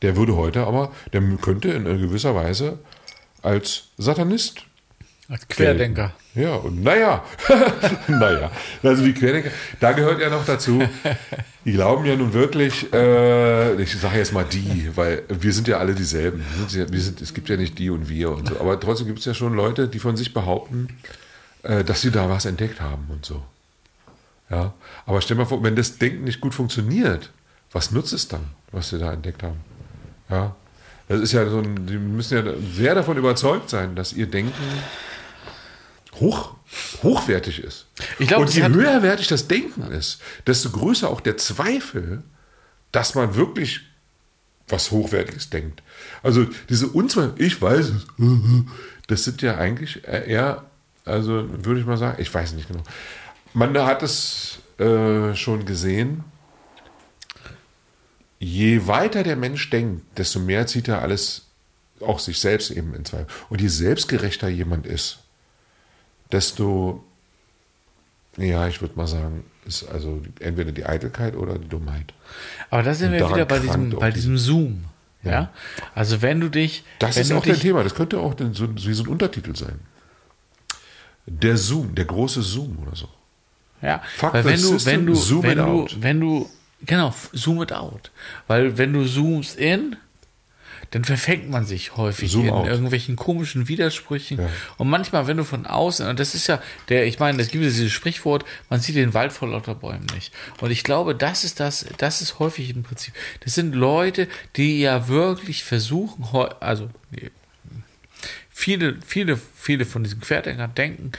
Der würde heute aber, der könnte in gewisser Weise als Satanist Als Querdenker. ja, und naja, <laughs> naja, also die Querdenker, da gehört ja noch dazu, die glauben ja nun wirklich, äh, ich sage jetzt mal die, weil wir sind ja alle dieselben. Wir sind, wir sind, es gibt ja nicht die und wir und so, aber trotzdem gibt es ja schon Leute, die von sich behaupten, äh, dass sie da was entdeckt haben und so. Ja, aber stell mal vor, wenn das Denken nicht gut funktioniert, was nutzt es dann, was sie da entdeckt haben? Ja, das ist ja so ein, die müssen ja sehr davon überzeugt sein, dass ihr Denken hoch, hochwertig ist. Ich glaub, Und je höherwertig das Denken ist, desto größer auch der Zweifel, dass man wirklich was Hochwertiges denkt. Also diese Unzweifel, ich weiß es, <laughs> das sind ja eigentlich eher, also würde ich mal sagen, ich weiß nicht genau. Man hat es äh, schon gesehen, je weiter der Mensch denkt, desto mehr zieht er alles, auch sich selbst eben in Zweifel. Und je selbstgerechter jemand ist, desto, ja, ich würde mal sagen, ist also entweder die Eitelkeit oder die Dummheit. Aber da sind wir wieder bei diesem, bei diese- diesem Zoom. Ja. Also wenn du dich. Das ist auch dein Thema. Das könnte auch so wie so ein Untertitel sein. Der Zoom, der große Zoom oder so. Ja, Fuck weil wenn du, system, wenn du, zoom wenn du, out. wenn du, genau, zoom it out. Weil wenn du zoomst in, dann verfängt man sich häufig Zoom in out. irgendwelchen komischen Widersprüchen. Ja. Und manchmal, wenn du von außen, und das ist ja der, ich meine, es gibt dieses Sprichwort, man sieht den Wald vor lauter Bäumen nicht. Und ich glaube, das ist das, das ist häufig im Prinzip. Das sind Leute, die ja wirklich versuchen, also viele, viele, viele von diesen Querdenkern denken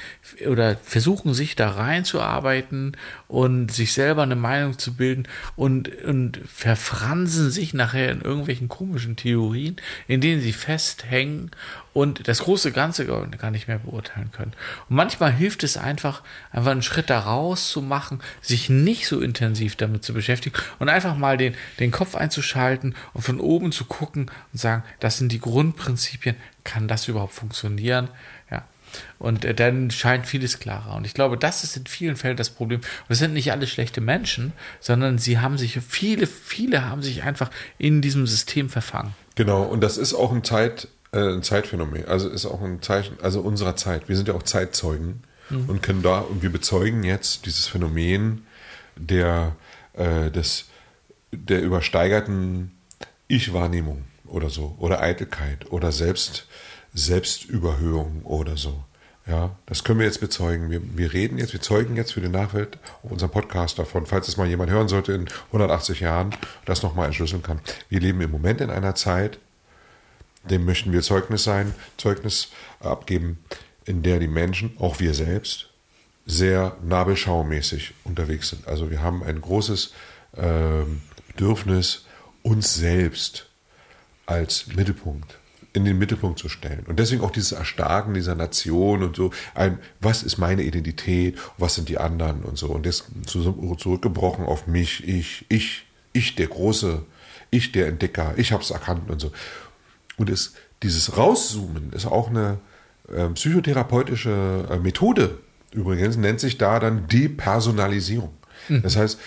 oder versuchen sich da reinzuarbeiten und sich selber eine Meinung zu bilden und, und verfransen sich nachher in irgendwelchen komischen Theorien, in denen sie festhängen und das große Ganze gar nicht mehr beurteilen können. Und manchmal hilft es einfach, einfach einen Schritt da raus zu machen, sich nicht so intensiv damit zu beschäftigen und einfach mal den, den Kopf einzuschalten und von oben zu gucken und sagen, das sind die Grundprinzipien, kann das überhaupt funktionieren? Ja. Und äh, dann scheint vieles klarer. Und ich glaube, das ist in vielen Fällen das Problem. Und es sind nicht alle schlechte Menschen, sondern sie haben sich, viele, viele haben sich einfach in diesem System verfangen. Genau, und das ist auch ein, Zeit, äh, ein Zeitphänomen. Also ist auch ein Zeichen, also unserer Zeit. Wir sind ja auch Zeitzeugen und können da, und wir bezeugen jetzt dieses Phänomen der, äh, des, der übersteigerten Ich-Wahrnehmung oder so, oder Eitelkeit oder Selbst, Selbstüberhöhung oder so. Ja, das können wir jetzt bezeugen. Wir, wir reden jetzt, wir zeugen jetzt für die Nachwelt auf unserem Podcast davon, falls es mal jemand hören sollte in 180 Jahren, das nochmal entschlüsseln kann. Wir leben im Moment in einer Zeit, dem möchten wir Zeugnis sein, Zeugnis abgeben, in der die Menschen, auch wir selbst, sehr nabelschaumäßig unterwegs sind. Also wir haben ein großes ähm, Bedürfnis, uns selbst als Mittelpunkt in den Mittelpunkt zu stellen. Und deswegen auch dieses Erstarken dieser Nation und so, ein, was ist meine Identität, was sind die anderen und so. Und das zu- zurückgebrochen auf mich, ich, ich, ich der Große, ich der Entdecker, ich habe es erkannt und so. Und es, dieses Rauszoomen ist auch eine äh, psychotherapeutische äh, Methode. Übrigens nennt sich da dann Depersonalisierung. Das heißt,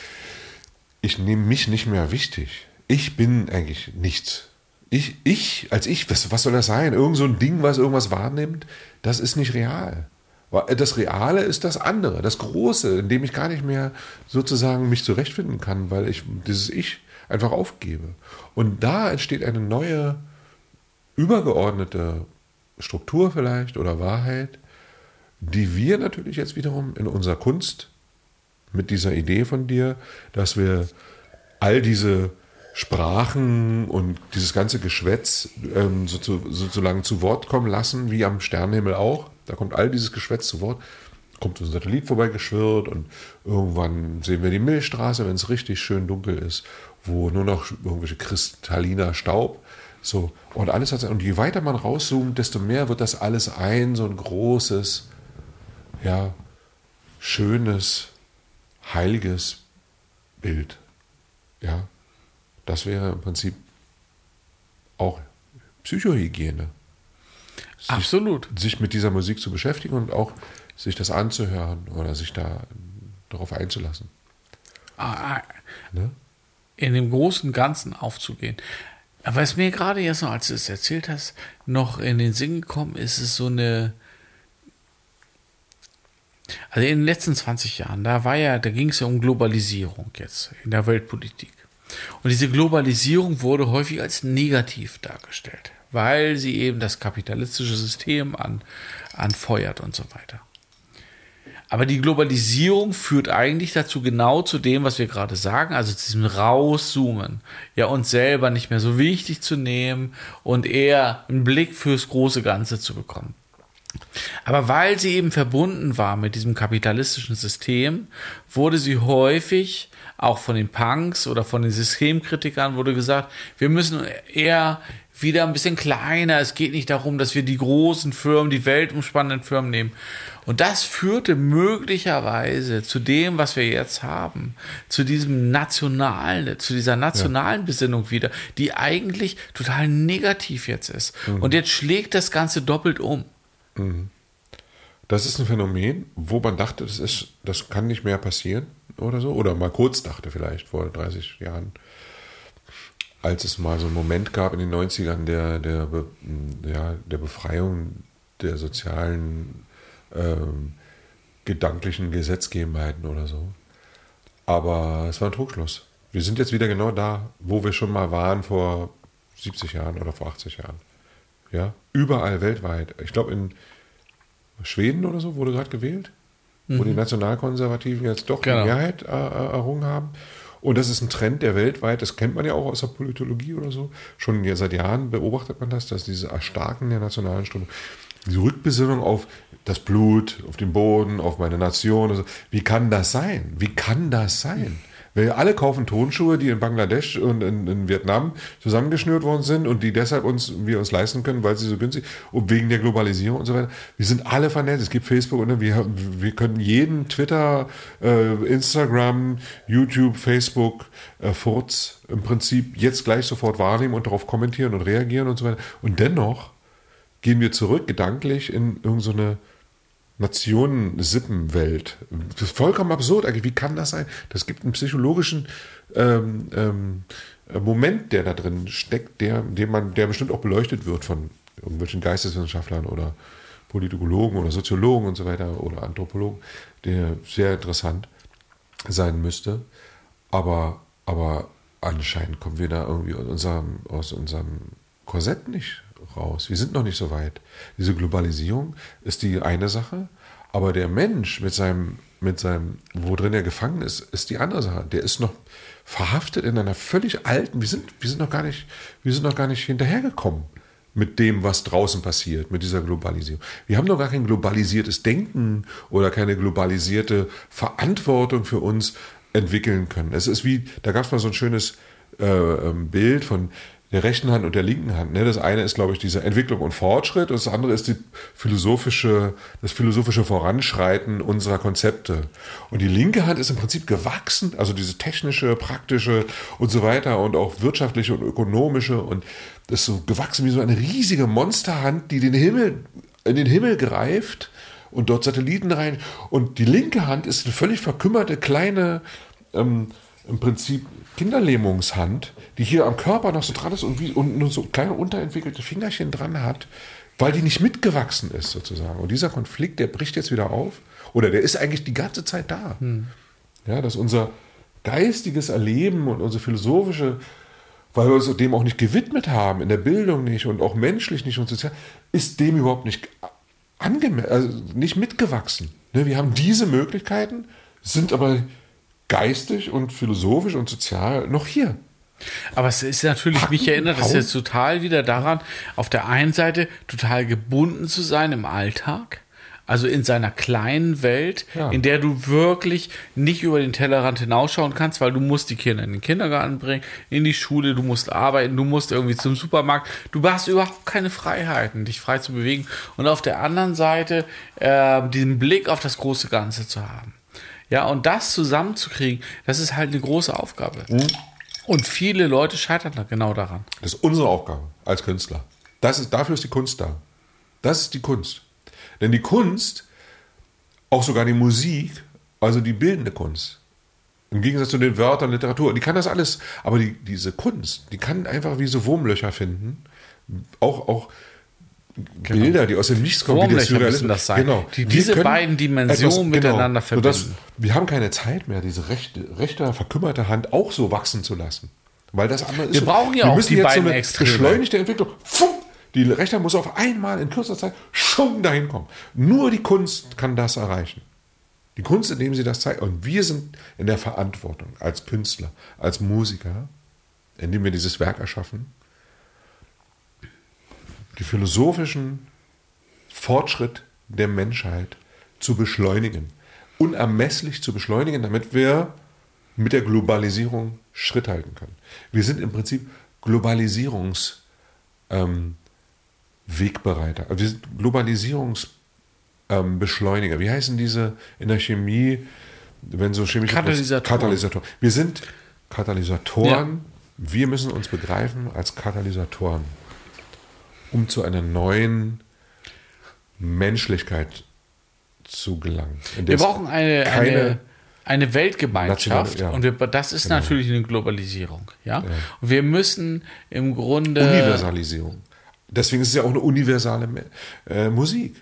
ich nehme mich nicht mehr wichtig. Ich bin eigentlich nichts. Ich, ich, als ich, was, was soll das sein? Irgend so ein Ding, was irgendwas wahrnimmt, das ist nicht real. Weil Das Reale ist das andere, das Große, in dem ich gar nicht mehr sozusagen mich zurechtfinden kann, weil ich dieses Ich einfach aufgebe. Und da entsteht eine neue, übergeordnete Struktur vielleicht oder Wahrheit, die wir natürlich jetzt wiederum in unserer Kunst mit dieser Idee von dir, dass wir all diese Sprachen und dieses ganze Geschwätz ähm, so zu, sozusagen zu Wort kommen lassen, wie am Sternenhimmel auch. Da kommt all dieses Geschwätz zu Wort. Kommt so ein Satellit vorbeigeschwirrt und irgendwann sehen wir die Milchstraße, wenn es richtig schön dunkel ist, wo nur noch irgendwelche kristalliner Staub. So, und alles hat und je weiter man rauszoomt, desto mehr wird das alles ein, so ein großes, ja, schönes, heiliges Bild. Ja, das wäre im Prinzip auch Psychohygiene. Sich, Absolut. sich mit dieser Musik zu beschäftigen und auch sich das anzuhören oder sich da darauf einzulassen. Ah, Ne? in dem großen Ganzen aufzugehen. Aber was mir gerade jetzt noch, als du es erzählt hast, noch in den Sinn gekommen ist, ist so eine. Also in den letzten 20 Jahren, da war ja, da ging es ja um Globalisierung jetzt in der Weltpolitik. Und diese Globalisierung wurde häufig als negativ dargestellt, weil sie eben das kapitalistische System an, anfeuert und so weiter. Aber die Globalisierung führt eigentlich dazu genau zu dem, was wir gerade sagen, also zu diesem Rauszoomen. Ja, uns selber nicht mehr so wichtig zu nehmen und eher einen Blick fürs große Ganze zu bekommen. Aber weil sie eben verbunden war mit diesem kapitalistischen System, wurde sie häufig auch von den Punks oder von den Systemkritikern wurde gesagt, wir müssen eher wieder ein bisschen kleiner. Es geht nicht darum, dass wir die großen Firmen, die weltumspannenden Firmen nehmen. Und das führte möglicherweise zu dem, was wir jetzt haben, zu diesem nationalen, zu dieser nationalen Besinnung wieder, die eigentlich total negativ jetzt ist. Und jetzt schlägt das Ganze doppelt um. Das ist ein Phänomen, wo man dachte, das, ist, das kann nicht mehr passieren oder so. Oder mal kurz dachte vielleicht vor 30 Jahren. als es mal so einen Moment gab in den 90ern der, der, ja, der Befreiung der sozialen ähm, gedanklichen Gesetzgebenheiten oder so. Aber es war ein Trugschluss. Wir sind jetzt wieder genau da, wo wir schon mal waren vor 70 Jahren oder vor 80 Jahren. Ja, überall weltweit. Ich glaube, in Schweden oder so wurde gerade gewählt, mhm. wo die Nationalkonservativen jetzt doch genau. die Mehrheit äh, äh, errungen haben. Und das ist ein Trend, der weltweit, das kennt man ja auch aus der Politologie oder so, schon seit Jahren beobachtet man das, dass diese Erstarken der nationalen Strömung, die Rückbesinnung auf das Blut, auf den Boden, auf meine Nation, also, wie kann das sein? Wie kann das sein? Wir alle kaufen Tonschuhe, die in Bangladesch und in, in, Vietnam zusammengeschnürt worden sind und die deshalb uns, wir uns leisten können, weil sie so günstig und wegen der Globalisierung und so weiter. Wir sind alle vernetzt. Es gibt Facebook und wir, wir können jeden Twitter, äh, Instagram, YouTube, Facebook, äh, Furz im Prinzip jetzt gleich sofort wahrnehmen und darauf kommentieren und reagieren und so weiter. Und dennoch gehen wir zurück gedanklich in irgendeine so Nationen-Sippenwelt. Das ist vollkommen absurd eigentlich. Wie kann das sein? Das gibt einen psychologischen ähm, ähm, Moment, der da drin steckt, der, den man, der bestimmt auch beleuchtet wird von irgendwelchen Geisteswissenschaftlern oder Politologen oder Soziologen und so weiter oder Anthropologen, der sehr interessant sein müsste. Aber, aber anscheinend kommen wir da irgendwie aus unserem, aus unserem Korsett nicht raus. Wir sind noch nicht so weit. Diese Globalisierung ist die eine Sache, aber der Mensch mit seinem, mit seinem, wo drin er gefangen ist, ist die andere Sache. Der ist noch verhaftet in einer völlig alten, wir sind, wir sind noch gar nicht, wir sind noch gar nicht hinterhergekommen mit dem, was draußen passiert, mit dieser Globalisierung. Wir haben noch gar kein globalisiertes Denken oder keine globalisierte Verantwortung für uns entwickeln können. Es ist wie, da gab es mal so ein schönes äh, ähm, Bild von der rechten Hand und der linken Hand. Ne? Das eine ist, glaube ich, diese Entwicklung und Fortschritt und das andere ist die philosophische, das philosophische Voranschreiten unserer Konzepte. Und die linke Hand ist im Prinzip gewachsen, also diese technische, praktische und so weiter und auch wirtschaftliche und ökonomische und das ist so gewachsen wie so eine riesige Monsterhand, die den Himmel, in den Himmel greift und dort Satelliten rein. Und die linke Hand ist eine völlig verkümmerte kleine, ähm, im Prinzip Kinderlähmungshand, die hier am Körper noch so dran ist und, wie, und nur so kleine unterentwickelte Fingerchen dran hat, weil die nicht mitgewachsen ist sozusagen. Und dieser Konflikt, der bricht jetzt wieder auf oder der ist eigentlich die ganze Zeit da. Hm. Ja, dass unser geistiges Erleben und unsere philosophische, weil wir uns dem auch nicht gewidmet haben, in der Bildung nicht und auch menschlich nicht und sozial, ist dem überhaupt nicht angemessen, also nicht mitgewachsen. Ne, wir haben diese Möglichkeiten, sind aber geistig und philosophisch und sozial noch hier. Aber es ist natürlich, Hacken, mich erinnert das jetzt total wieder daran, auf der einen Seite total gebunden zu sein im Alltag, also in seiner kleinen Welt, ja. in der du wirklich nicht über den Tellerrand hinausschauen kannst, weil du musst die Kinder in den Kindergarten bringen, in die Schule, du musst arbeiten, du musst irgendwie zum Supermarkt. Du hast überhaupt keine Freiheiten, dich frei zu bewegen. Und auf der anderen Seite äh, diesen Blick auf das große Ganze zu haben. Ja, und das zusammenzukriegen, das ist halt eine große Aufgabe. Mhm. Und viele Leute scheitern da genau daran. Das ist unsere Aufgabe als Künstler. Das ist, dafür ist die Kunst da. Das ist die Kunst. Denn die Kunst, auch sogar die Musik, also die bildende Kunst, im Gegensatz zu den Wörtern, Literatur, die kann das alles, aber die, diese Kunst, die kann einfach wie so Wurmlöcher finden. Auch, auch genau. Bilder, die aus dem Nichts kommen, wie der Surrealismus. Das sein. Genau. Die diese beiden Dimensionen etwas, genau, miteinander verbinden. Sodass, wir haben keine Zeit mehr, diese rechte, rechte, verkümmerte Hand auch so wachsen zu lassen. Weil das andere ist. Wir brauchen ja wir auch die jetzt beiden so eine Extreme. beschleunigte Entwicklung. Pfumm, die rechte muss auf einmal in kürzester Zeit schon dahin kommen. Nur die Kunst kann das erreichen. Die Kunst, indem sie das zeigt. Und wir sind in der Verantwortung als Künstler, als Musiker, indem wir dieses Werk erschaffen, philosophischen Fortschritt der Menschheit zu beschleunigen, unermesslich zu beschleunigen, damit wir mit der Globalisierung Schritt halten können. Wir sind im Prinzip Globalisierungswegbereiter. Ähm, also wir sind Globalisierungsbeschleuniger. Ähm, Wie heißen diese in der Chemie, wenn so chemische Katalysatoren. Katalysatoren. Wir sind Katalysatoren. Ja. Wir müssen uns begreifen als Katalysatoren um zu einer neuen Menschlichkeit zu gelangen. Wir brauchen eine, eine, eine Weltgemeinschaft ja. und wir, das ist natürlich eine Globalisierung, ja? Und wir müssen im Grunde Universalisierung. Deswegen ist es ja auch eine universale äh, Musik.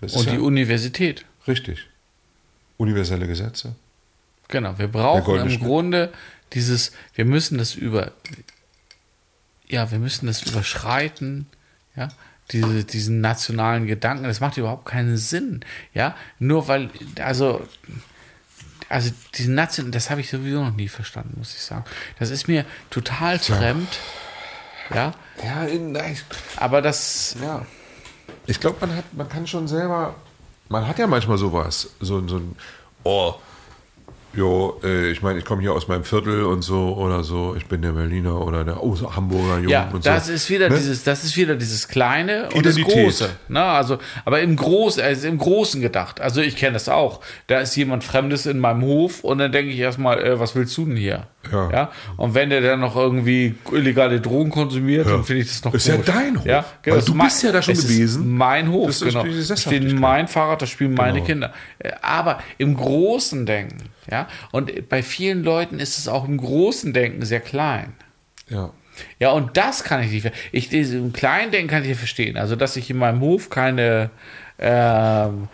Das und die ja Universität. richtig. Universelle Gesetze. Genau, wir brauchen im Schnitt. Grunde dieses, wir müssen das über, ja, wir müssen das überschreiten, ja, diese, diesen nationalen Gedanken. Das macht überhaupt keinen Sinn, ja, nur weil, also, also diesen Nation, das habe ich sowieso noch nie verstanden, muss ich sagen. Das ist mir total fremd, ja, Ja, in, nein, aber das, ja. Ich glaube, man hat, man kann schon selber, man hat ja manchmal sowas, so, so ein, oh, jo, äh, ich meine, ich komme hier aus meinem Viertel und so oder so, ich bin der Berliner oder der oh, so Hamburger Jung Ja, und das so. ist wieder Ne? dieses, das ist wieder dieses kleine und das große. Ne? Also, aber im Großen, also im Großen gedacht. Also ich kenne das auch. Da ist jemand Fremdes in meinem Hof und dann denke ich erstmal, äh, was willst du denn hier? Ja. Und wenn der dann noch irgendwie illegale Drogen konsumiert, dann finde ich das noch Ist ja komisch. dein Hof. Ja, Weil das du ist bist ja da schon es ist gewesen. Mein Hof, Das ist genau. Sesshaftigkeit. mein Fahrrad, da spielen meine Genau. Kinder. Äh, Aber im großen Denken, ja, und bei vielen Leuten ist es auch im großen Denken sehr klein. Ja. Ja, und das kann ich nicht. ver- Ich, diesen kleinen Denken kann ich nicht verstehen. Also, dass ich in meinem Hof keine. Ähm,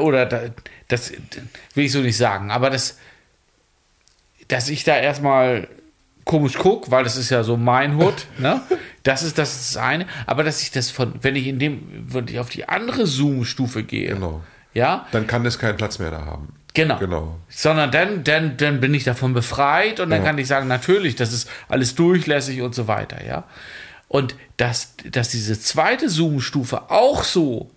oder da, das will ich so nicht sagen, aber das, dass ich da erstmal komisch gucke, weil das ist ja so mein Hut, <laughs> ne? Das ist das, ist das eine. Aber dass ich das von, wenn ich in dem, wenn ich auf die andere Zoom-Stufe gehe, Genau. ja, Dann kann es keinen Platz mehr da haben. Genau. Genau. Sondern dann, dann, dann bin ich davon befreit und dann Ja. kann ich sagen, natürlich, das ist alles durchlässig und so weiter, ja. Und dass, dass diese zweite Zoom-Stufe auch so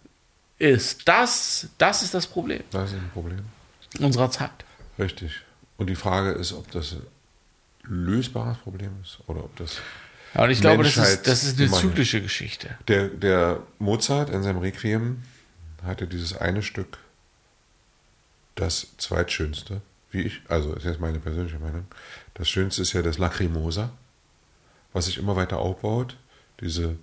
ist, das, das ist das Problem Das ist ein Problem. unserer Zeit. Richtig. Und die Frage ist, ob das ein lösbares Problem ist oder ob das. Ja, und ich glaube, das ist, das ist eine zyklische Geschichte. Der, der Mozart in seinem Requiem hatte dieses eine Stück, das zweitschönste, wie ich, also ist jetzt meine persönliche Meinung. Das Schönste ist ja das Lacrimosa, was sich immer weiter aufbaut. Diese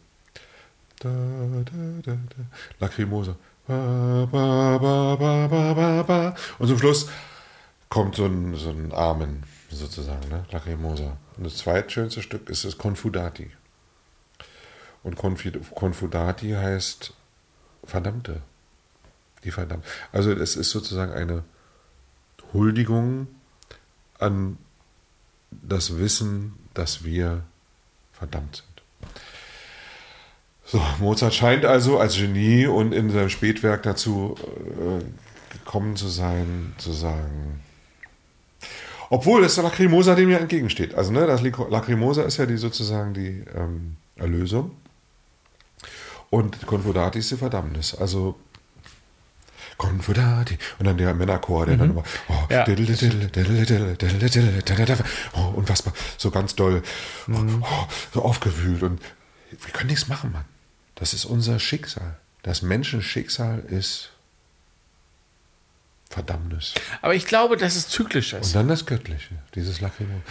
da, da, da, da, Lacrimosa. Ba, ba, ba, ba, ba, ba, ba. Und zum Schluss kommt so ein, so ein Amen, sozusagen, ne? Lacrimosa. Und das zweitschönste Stück ist das Confudati. Und Confudati heißt Verdammte. Die verdammt. Also es ist sozusagen eine Huldigung an das Wissen, dass wir verdammt sind. So, Mozart scheint also als Genie und in seinem Spätwerk dazu äh, gekommen zu sein, zu sagen, obwohl das Lacrimosa dem ja entgegensteht. Also, ne, das Lacrimosa ist ja die sozusagen die ähm, Erlösung. Und Confudati ist die Verdammnis. Also, Confudati. Und dann der Männerchor, der dann immer, oh, Ja. diddle, diddle, diddle, oh, unfassbar, so ganz doll, oh, so aufgewühlt. Und wir können nichts machen, Mann. Das ist unser Schicksal. Das Menschenschicksal ist Verdammnis. Aber ich glaube, dass es zyklisch ist. Und dann das Göttliche, dieses Lacrimosa.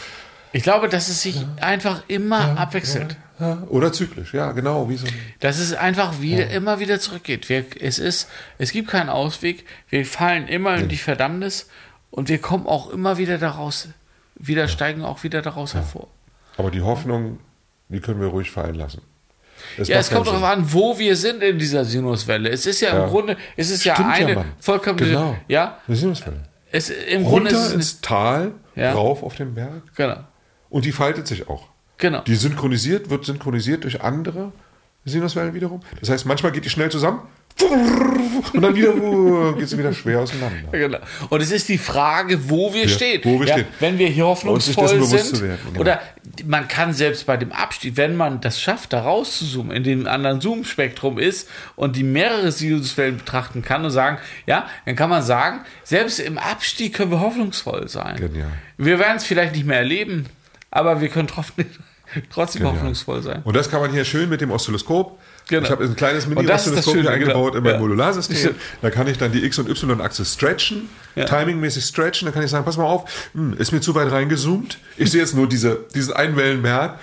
Ich glaube, dass es sich einfach immer abwechselt. Ja, oder zyklisch, ja, genau. Wie so Dass es einfach wieder, immer wieder zurückgeht. Wir, es ist, es gibt keinen Ausweg. Wir fallen immer in die Verdammnis und wir kommen auch immer wieder daraus, wieder steigen auch wieder daraus hervor. Aber die Hoffnung, die können wir ruhig fallen lassen. Das Ja, es kommt darauf an, wo wir sind in dieser Sinuswelle. Es ist ja, Ja. im Grunde, es ist ja Stimmt ja, eine Mann. vollkommen, Genau. ja. Wir sind es im Grunde ist Runter es, ins Tal, Ja. rauf auf den Berg. genau, Und die faltet sich auch. genau. Die synchronisiert, wird synchronisiert durch andere Sinuswellen wiederum. Das heißt, manchmal geht die schnell zusammen und dann wieder <laughs> geht sie wieder schwer auseinander. Genau. Und es ist die Frage, wo wir Ja, stehen. wo wir ja, stehen. Wenn wir hier hoffnungsvoll sind. zu werden, genau. Oder man kann selbst bei dem Abstieg, wenn man das schafft, da rauszuzoomen, in dem anderen Zoom-Spektrum ist und die mehrere Sinuswellen betrachten kann und sagen, ja, dann kann man sagen, selbst im Abstieg können wir hoffnungsvoll sein. Genial. Wir werden es vielleicht nicht mehr erleben, aber wir können trotzdem, <laughs> trotzdem hoffnungsvoll sein. Und das kann man hier schön mit dem Oszilloskop. Genau. Ich habe ein kleines Mini-Oszilloskop hier Schöne, eingebaut genau. in mein Ja. Modularsystem. <laughs> Da kann ich dann die X- und Y-Achse stretchen, Ja. timingmäßig stretchen. Dann kann ich sagen, pass mal auf, hm, ist mir zu weit reingezoomt. Ich sehe jetzt nur diese, diesen einen Wellenberg.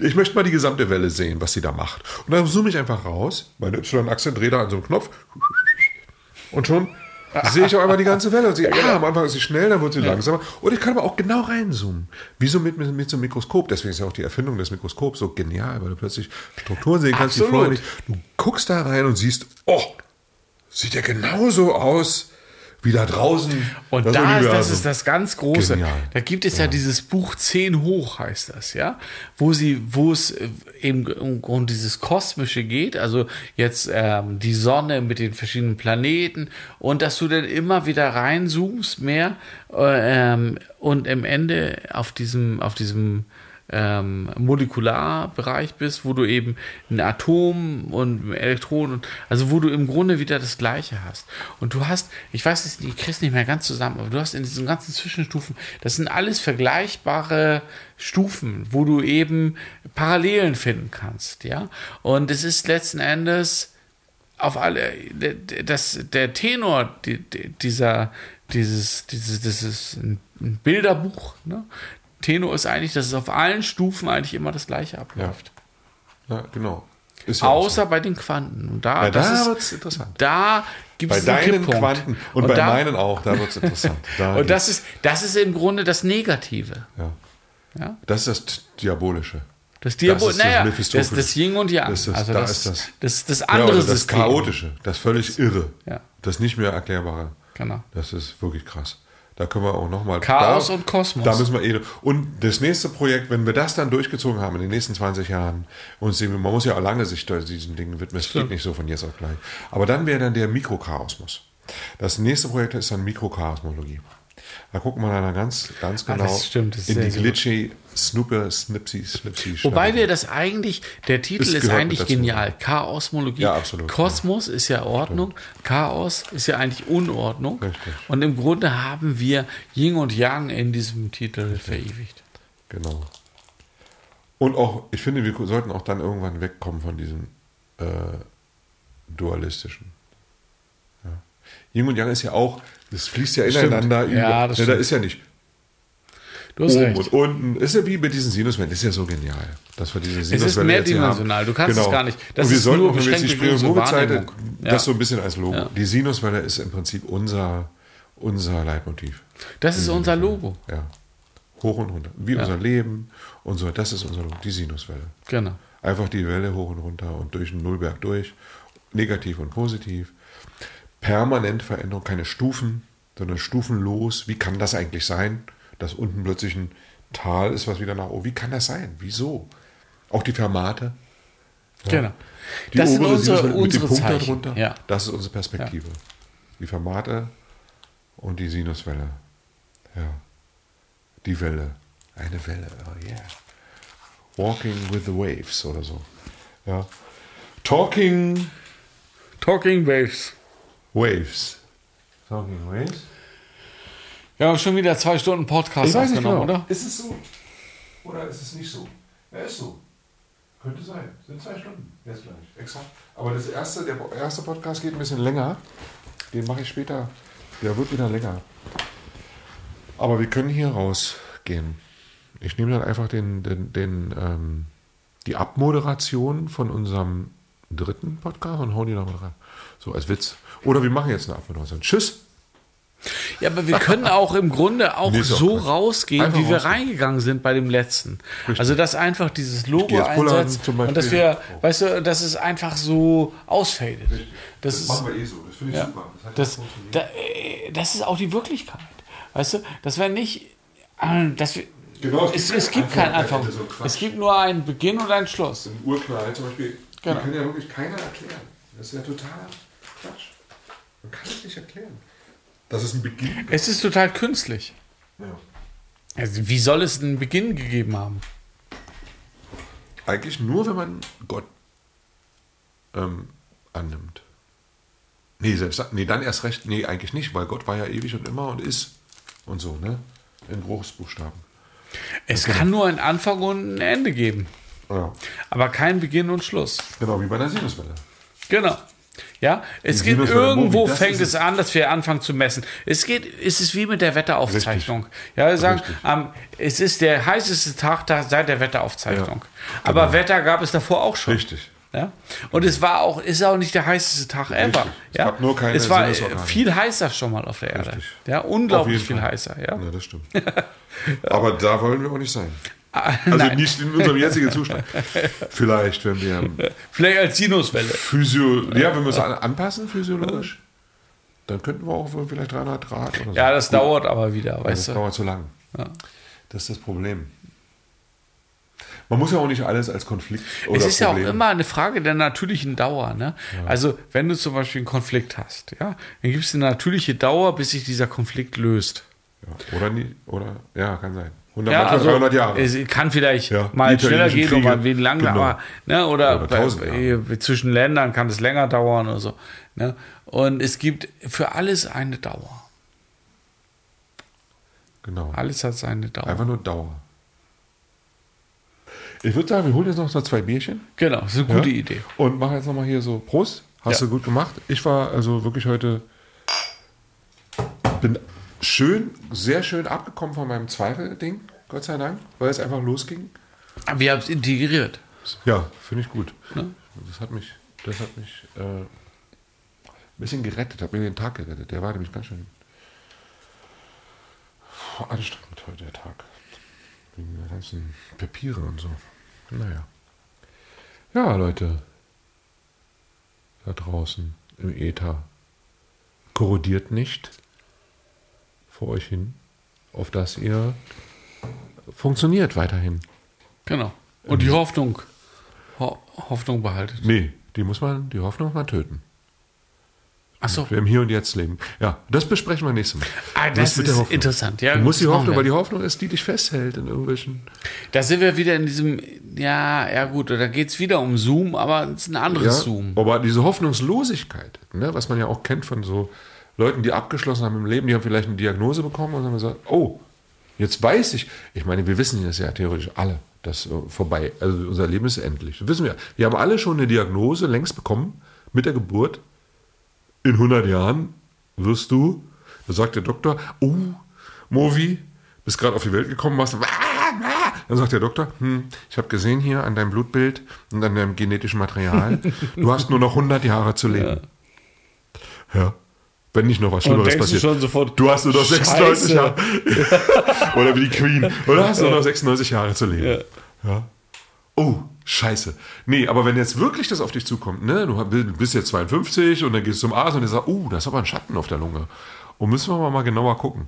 Ich möchte mal die gesamte Welle sehen, was sie da macht. Und dann zoome ich einfach raus, meine Y-Achse, drehe da an so einem Knopf und schon sehe ich auch einmal die ganze Welle. Und sie, ah, am Anfang ist sie schnell, dann wird sie langsamer. Und ich kann aber auch genau reinzoomen. Wie so mit, mit, mit so einem Mikroskop. Deswegen ist ja auch die Erfindung des Mikroskops so genial, weil du plötzlich Strukturen sehen kannst, die Absolut. vorher nicht. Du guckst da rein und siehst, oh, sieht ja genauso aus wie da draußen. Und das da ist, das ist das ganz Große. Genial. Da gibt es ja. dieses Buch 10 hoch, heißt das, ja, wo sie, wo es äh, eben um, um dieses Kosmische geht, also jetzt ähm, die Sonne mit den verschiedenen Planeten und dass du dann immer wieder reinzoomst mehr äh, ähm, und im Ende auf diesem, auf diesem ähm, Molekularbereich bist, wo du eben ein Atom und Elektronen, also wo du im Grunde wieder das Gleiche hast. Und du hast, ich weiß es, ich krieg's nicht mehr ganz zusammen, aber du hast in diesen ganzen Zwischenstufen, das sind alles vergleichbare Stufen, wo du eben Parallelen finden kannst, ja. Und es ist letzten Endes auf alle, das, der Tenor die, die, dieser, dieses, dieses, das ein Bilderbuch, ne? Tenor ist eigentlich, dass es auf allen Stufen eigentlich immer das Gleiche abläuft. Ja, genau. Ist ja Außer bei den Quanten. Und da, Ja, das da ist, wird's interessant. Da gibt Bei es einen deinen Kipppunkt. Quanten und, bei da, meinen auch, da wird es interessant. <laughs> Da Und das ist, das ist im Grunde das Negative. ja. Ja? das ist das Diabolische. Das Diabol, Das ist das naja, das, Mephistopheles. das Yin und Yang. Das ist- also da das, ist das. das, ist das Ja, andere oder das System. Chaotische, das völlig Irre. Ja. Das nicht mehr erklärbare. Genau. Das ist wirklich krass. Da können wir auch nochmal. Chaos da, und Kosmos. Da müssen wir eh. Und das nächste Projekt, wenn wir das dann durchgezogen haben in den nächsten 20 Jahren, und sehen, man muss ja auch lange sich diesen Dingen widmen, es geht nicht so von jetzt auf gleich. Aber dann wäre dann der Mikrochaosmus. Das nächste Projekt ist dann Mikrochaosmologie. Da gucken wir dann ganz, ganz Ah, genau das stimmt, das in die glitchy, snooper, snipsy, snipsy Wobei wir das eigentlich, der Titel ist eigentlich genial. Chaosmologie. Ja, absolut, Kosmos ist ja Ordnung. Chaos ist ja eigentlich Unordnung. Richtig. Und im Grunde haben wir Yin und Yang in diesem Titel verewigt. Genau. Und auch, ich finde, wir sollten auch dann irgendwann wegkommen von diesem äh, dualistischen. Ja. Yin und Yang ist ja auch, das fließt ja ineinander über. Ja, das Ne, da ist ja nicht Du hast oben recht. und unten. Ist ja wie mit diesen Sinuswellen. Das ist ja so genial, dass wir diese ist Sinuswelle jetzt hier mehrdimensional. Du kannst es gar nicht. Das und wir ist sollten nur wenn wir jetzt die Wahrnehmung. Ja. das so ein bisschen als Logo. Ja. Die Sinuswelle ist im Prinzip unser, unser Leitmotiv. Das ist unser Logo. Ja. Hoch und runter. Wie unser Leben und so. Das ist unser Logo. Die Sinuswelle. Genau. Einfach die Welle hoch und runter und durch den Nullberg durch. Negativ und positiv. Permanente Veränderung, keine Stufen, sondern stufenlos. Wie kann das eigentlich sein, dass unten plötzlich ein Tal ist, was wieder nach oben? Wie kann das sein? Wieso? Auch die Fermate. Genau. Die das sind obere unsere, Sinuswelle mit unsere Punkt Zeichen. darunter. Ja. Das ist unsere Perspektive. Die Fermate und die Sinuswelle. Ja. Die Welle. Eine Welle. Oh yeah. Walking with the waves oder so. Ja. Talking Talking Waves. Waves. Talking Waves? Wir haben schon wieder zwei Stunden Podcast aufgenommen, oder? Ist es so? Oder ist es nicht so? Ja, ist so. Könnte sein. Sind zwei Stunden. Jetzt gleich. Exakt. Aber das erste, der erste Podcast geht ein bisschen länger. Den mache ich später. Der wird wieder länger. Aber wir können hier rausgehen. Ich nehme dann einfach den, den, den, ähm, die Abmoderation von unserem dritten Podcast und hau die noch mal rein. So als Witz. Oder wir machen jetzt eine Abmoderation. Tschüss. Ja, aber wir können <laughs> auch im Grunde auch Nee, auch so Quatsch. rausgehen, Einfach wie wir rausgehen. reingegangen sind bei dem letzten. Also, dass einfach dieses Logo einsetzt zum und dass wir, weißt du, dass es einfach so ausfadet. Das, ist, wir eh so. Das finde ich ja, das, da, äh, das ist auch die Wirklichkeit. Weißt du, dass wir nicht, äh, dass wir, Genau, es, es gibt keinen Anfang. So. Es gibt nur einen Beginn und einen Schluss. Ein Urknall zum Beispiel, Genau. die kann ja wirklich keiner erklären. Das ist ja totaler Quatsch. Man kann es nicht erklären. Das ist ein Beginn. Es ist total künstlich. Ja. Also, wie soll es einen Beginn gegeben haben? Eigentlich nur, wenn man Gott ähm, annimmt. Nee, selbst nee, dann erst recht, nee, eigentlich nicht, weil Gott war ja ewig und immer und ist und so, ne? In Großbuchstaben. Es kann nur einen Anfang und ein Ende geben, Ja. aber kein Beginn und Schluss. Genau, wie bei der Sinuswelle. Genau. Ja, es geht irgendwo fängt es es. an, dass wir anfangen zu messen. Es geht, es ist wie mit der Wetteraufzeichnung. Ja, wir sagen, Richtig. ähm, es ist der heißeste Tag da, seit der Wetteraufzeichnung. Aber Wetter gab es davor auch schon. Richtig. Ja? Und es war auch, ist auch nicht der heißeste Tag ever. Richtig. Es Ja? gab nur keine es war viel heißer schon mal auf der Erde. Richtig. Ja, unglaublich viel Fall. heißer. Ja? Ja, das stimmt. <laughs> Aber da wollen wir auch nicht sein. Ah, Also Nein. nicht in unserem jetzigen Zustand. <laughs> Vielleicht, wenn wir Vielleicht als Sinuswelle. Physio, ja, wenn wir es an- anpassen physiologisch, dann könnten wir auch vielleicht 300 Grad oder so. Ja, das Gut, dauert aber wieder, Das weißt du. dauert zu lang. Das ist das Problem. Man muss ja auch nicht alles als Konflikt oder Es ist ja auch Problem. immer eine Frage der natürlichen Dauer. Ne? Also, wenn du zum Beispiel einen Konflikt hast, ja, dann gibt es eine natürliche Dauer, bis sich dieser Konflikt löst. Ja, oder nie, oder, ja, kann sein. 100, Ja, also 300 Jahre. es kann vielleicht Ja, mal schneller gehen und Kriege. mal wen langer, Genau. aber, ne, oder, Oder bei, 1000 bei, zwischen Ländern kann es länger dauern oder so. Ne? Und es gibt für alles eine Dauer. genau. Alles hat seine Dauer. Einfach nur Dauer. Ich würde sagen, wir holen jetzt noch so zwei Bierchen. Genau, das ist eine gute ja? Idee. Und machen jetzt nochmal hier so Prost. Hast du gut gemacht. Ich war also wirklich heute. Bin schön, sehr schön abgekommen von meinem Zweifelding, Gott sei Dank, weil es einfach losging. Aber wir haben es integriert. Ja, finde ich gut. Ne? Das hat mich, das hat mich äh, ein bisschen gerettet, hat mir den Tag gerettet. Der war nämlich ganz schön puh, anstrengend heute, der Tag. Wegen der ganzen Papiere und so. Naja. Ja, Leute. Da draußen im Äther. Korrodiert nicht vor euch hin, auf dass ihr funktioniert weiterhin. Genau. Und die Hoffnung, Ho Hoffnung behaltet. Nee, die muss man, die Hoffnung muss man töten. Achso. Wir im Hier und Jetzt leben. Ja, das besprechen wir nächstes Mal. Ah, das ist interessant. Ja, Du musst die Hoffnung, weil die Hoffnung ist, die dich festhält in irgendwelchen. Da sind wir wieder in diesem, ja, ja gut, da geht es wieder um Zoom, aber es ist ein anderes Ja, Zoom. aber diese Hoffnungslosigkeit, ne, was man ja auch kennt von so Leuten, die abgeschlossen haben im Leben, die haben vielleicht eine Diagnose bekommen und haben gesagt, oh, jetzt weiß ich. Ich meine, wir wissen das ja theoretisch alle, dass äh, vorbei, also unser Leben ist endlich. Das wissen wir. Wir haben alle schon eine Diagnose längst bekommen mit der Geburt. In 100 Jahren wirst du, da sagt der Doktor, oh, Movi, bist gerade auf die Welt gekommen, machst dann sagt der Doktor, hm, ich habe gesehen hier an deinem Blutbild und an deinem genetischen Material, du hast nur noch 100 Jahre zu leben. Ja. Wenn nicht noch was Schlimmeres du passiert. schon sofort, du hast nur noch 96 Scheiße. Jahre. <laughs> Oder wie die Queen. Oder hast du nur noch 96 Jahre zu leben. Ja. Oh, scheiße. Nee, aber wenn jetzt wirklich das auf dich zukommt, ne, du bist jetzt 52 und dann gehst du zum Arzt und der sagt, oh, da ist aber ein Schatten auf der Lunge. Und müssen wir mal genauer gucken.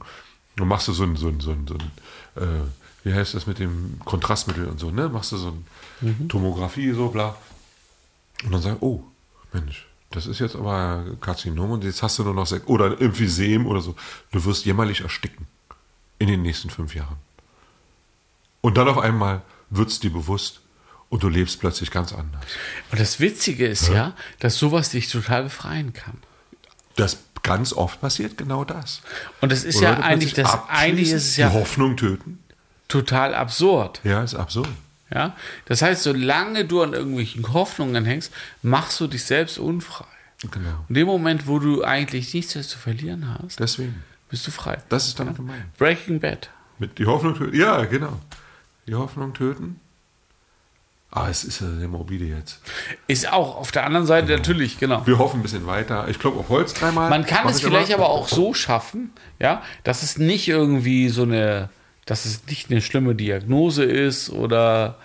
Dann machst du so ein, so ein, so ein, so ein äh, wie heißt das mit dem Kontrastmittel und so, ne? Machst du so ein Tomographie, so bla. Und dann sag ich, oh, Mensch, das ist jetzt aber Karzinom und jetzt hast du nur noch sechs, oder ein Emphysem oder so. Du wirst jämmerlich ersticken in den nächsten fünf Jahren. Und dann auf einmal wird es dir bewusst und du lebst plötzlich ganz anders. Und das Witzige ist ja, dass sowas dich total befreien kann. Das ganz oft passiert genau das. Und das ist Wo ja eigentlich, das eigentlich ist es ja die Hoffnung töten. total absurd. Ja, ist absurd. Ja? Das heißt, solange du an irgendwelchen Hoffnungen hängst, machst du dich selbst unfrei. Genau. Und in dem Moment, wo du eigentlich nichts mehr zu verlieren hast, Deswegen. bist du frei. Das ist damit gemeint. Breaking Bad. Mit die Hoffnung töten. Ja, genau. Die Hoffnung töten. Ah, es ist ja sehr morbide jetzt. Ist auch auf der anderen Seite natürlich, genau. Wir hoffen ein bisschen weiter. Ich glaube auf Holz dreimal. Man kann es ich vielleicht aber auch so schaffen, ja, dass es nicht irgendwie so eine, dass es nicht eine schlimme Diagnose ist oder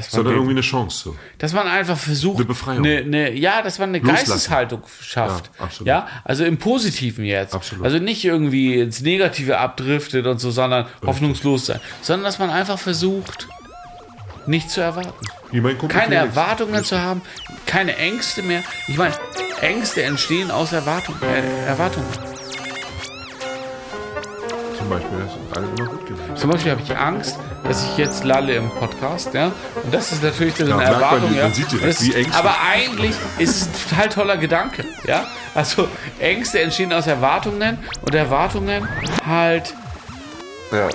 Sondern irgendwie eine Chance. So. dass man einfach versucht, Eine Befreiung. eine, eine, ja, dass man eine Loslassen. Geisteshaltung schafft, Ja, absolut. ja, also im Positiven jetzt, Absolut. also nicht irgendwie ins Negative abdriftet und so, sondern hoffnungslos sein, sondern dass man einfach versucht, nichts zu erwarten. Keine. Erwartungen zu haben, keine Ängste mehr. Ich meine, Ängste entstehen aus Erwartung, äh, Erwartungen. Zum Beispiel, das ist alles immer gut gewesen. Zum Beispiel habe ich Angst, dass ich jetzt lalle im Podcast, ja. Und das ist natürlich so eine Ja, man, Erwartung, man ja. sieht direkt, wie aber eigentlich ist es ein total toller Gedanke, ja. Also Ängste entstehen aus Erwartungen und Erwartungen halt Ja.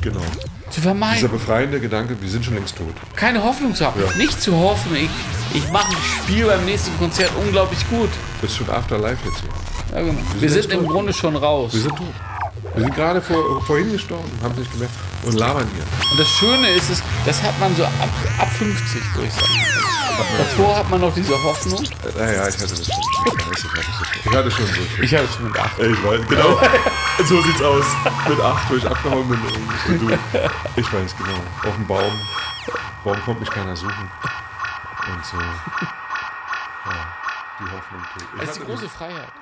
Genau. zu Dieser vermeiden. befreiende Gedanke, wir sind schon längst tot. Keine Hoffnung zu haben. Ja. Nicht zu hoffen, ich, ich mache ein Spiel beim nächsten Konzert unglaublich gut. Das ist schon Afterlife jetzt hier. Ja, genau. Wir sind sind jetzt im. Grunde schon raus. Wir sind tot. Wir sind gerade vor, vorhin gestorben, haben es nicht gemerkt und labern hier. Und das Schöne ist es, das hat man so ab, ab 50, würde ich sagen. Davor hat man noch diese Hoffnung. Naja, ich hatte das schon. Ich hatte schon. Ich hatte schon so. Ich habe es mit acht. Ich weiß, genau. so sieht's aus. Mit acht, wo ich abgehauen bin. Und du, ich weiß, genau. Auf dem Baum. Baum kommt mich keiner suchen. Und so. Ja, die Hoffnung. Ich Das ist die hatte große Freiheit.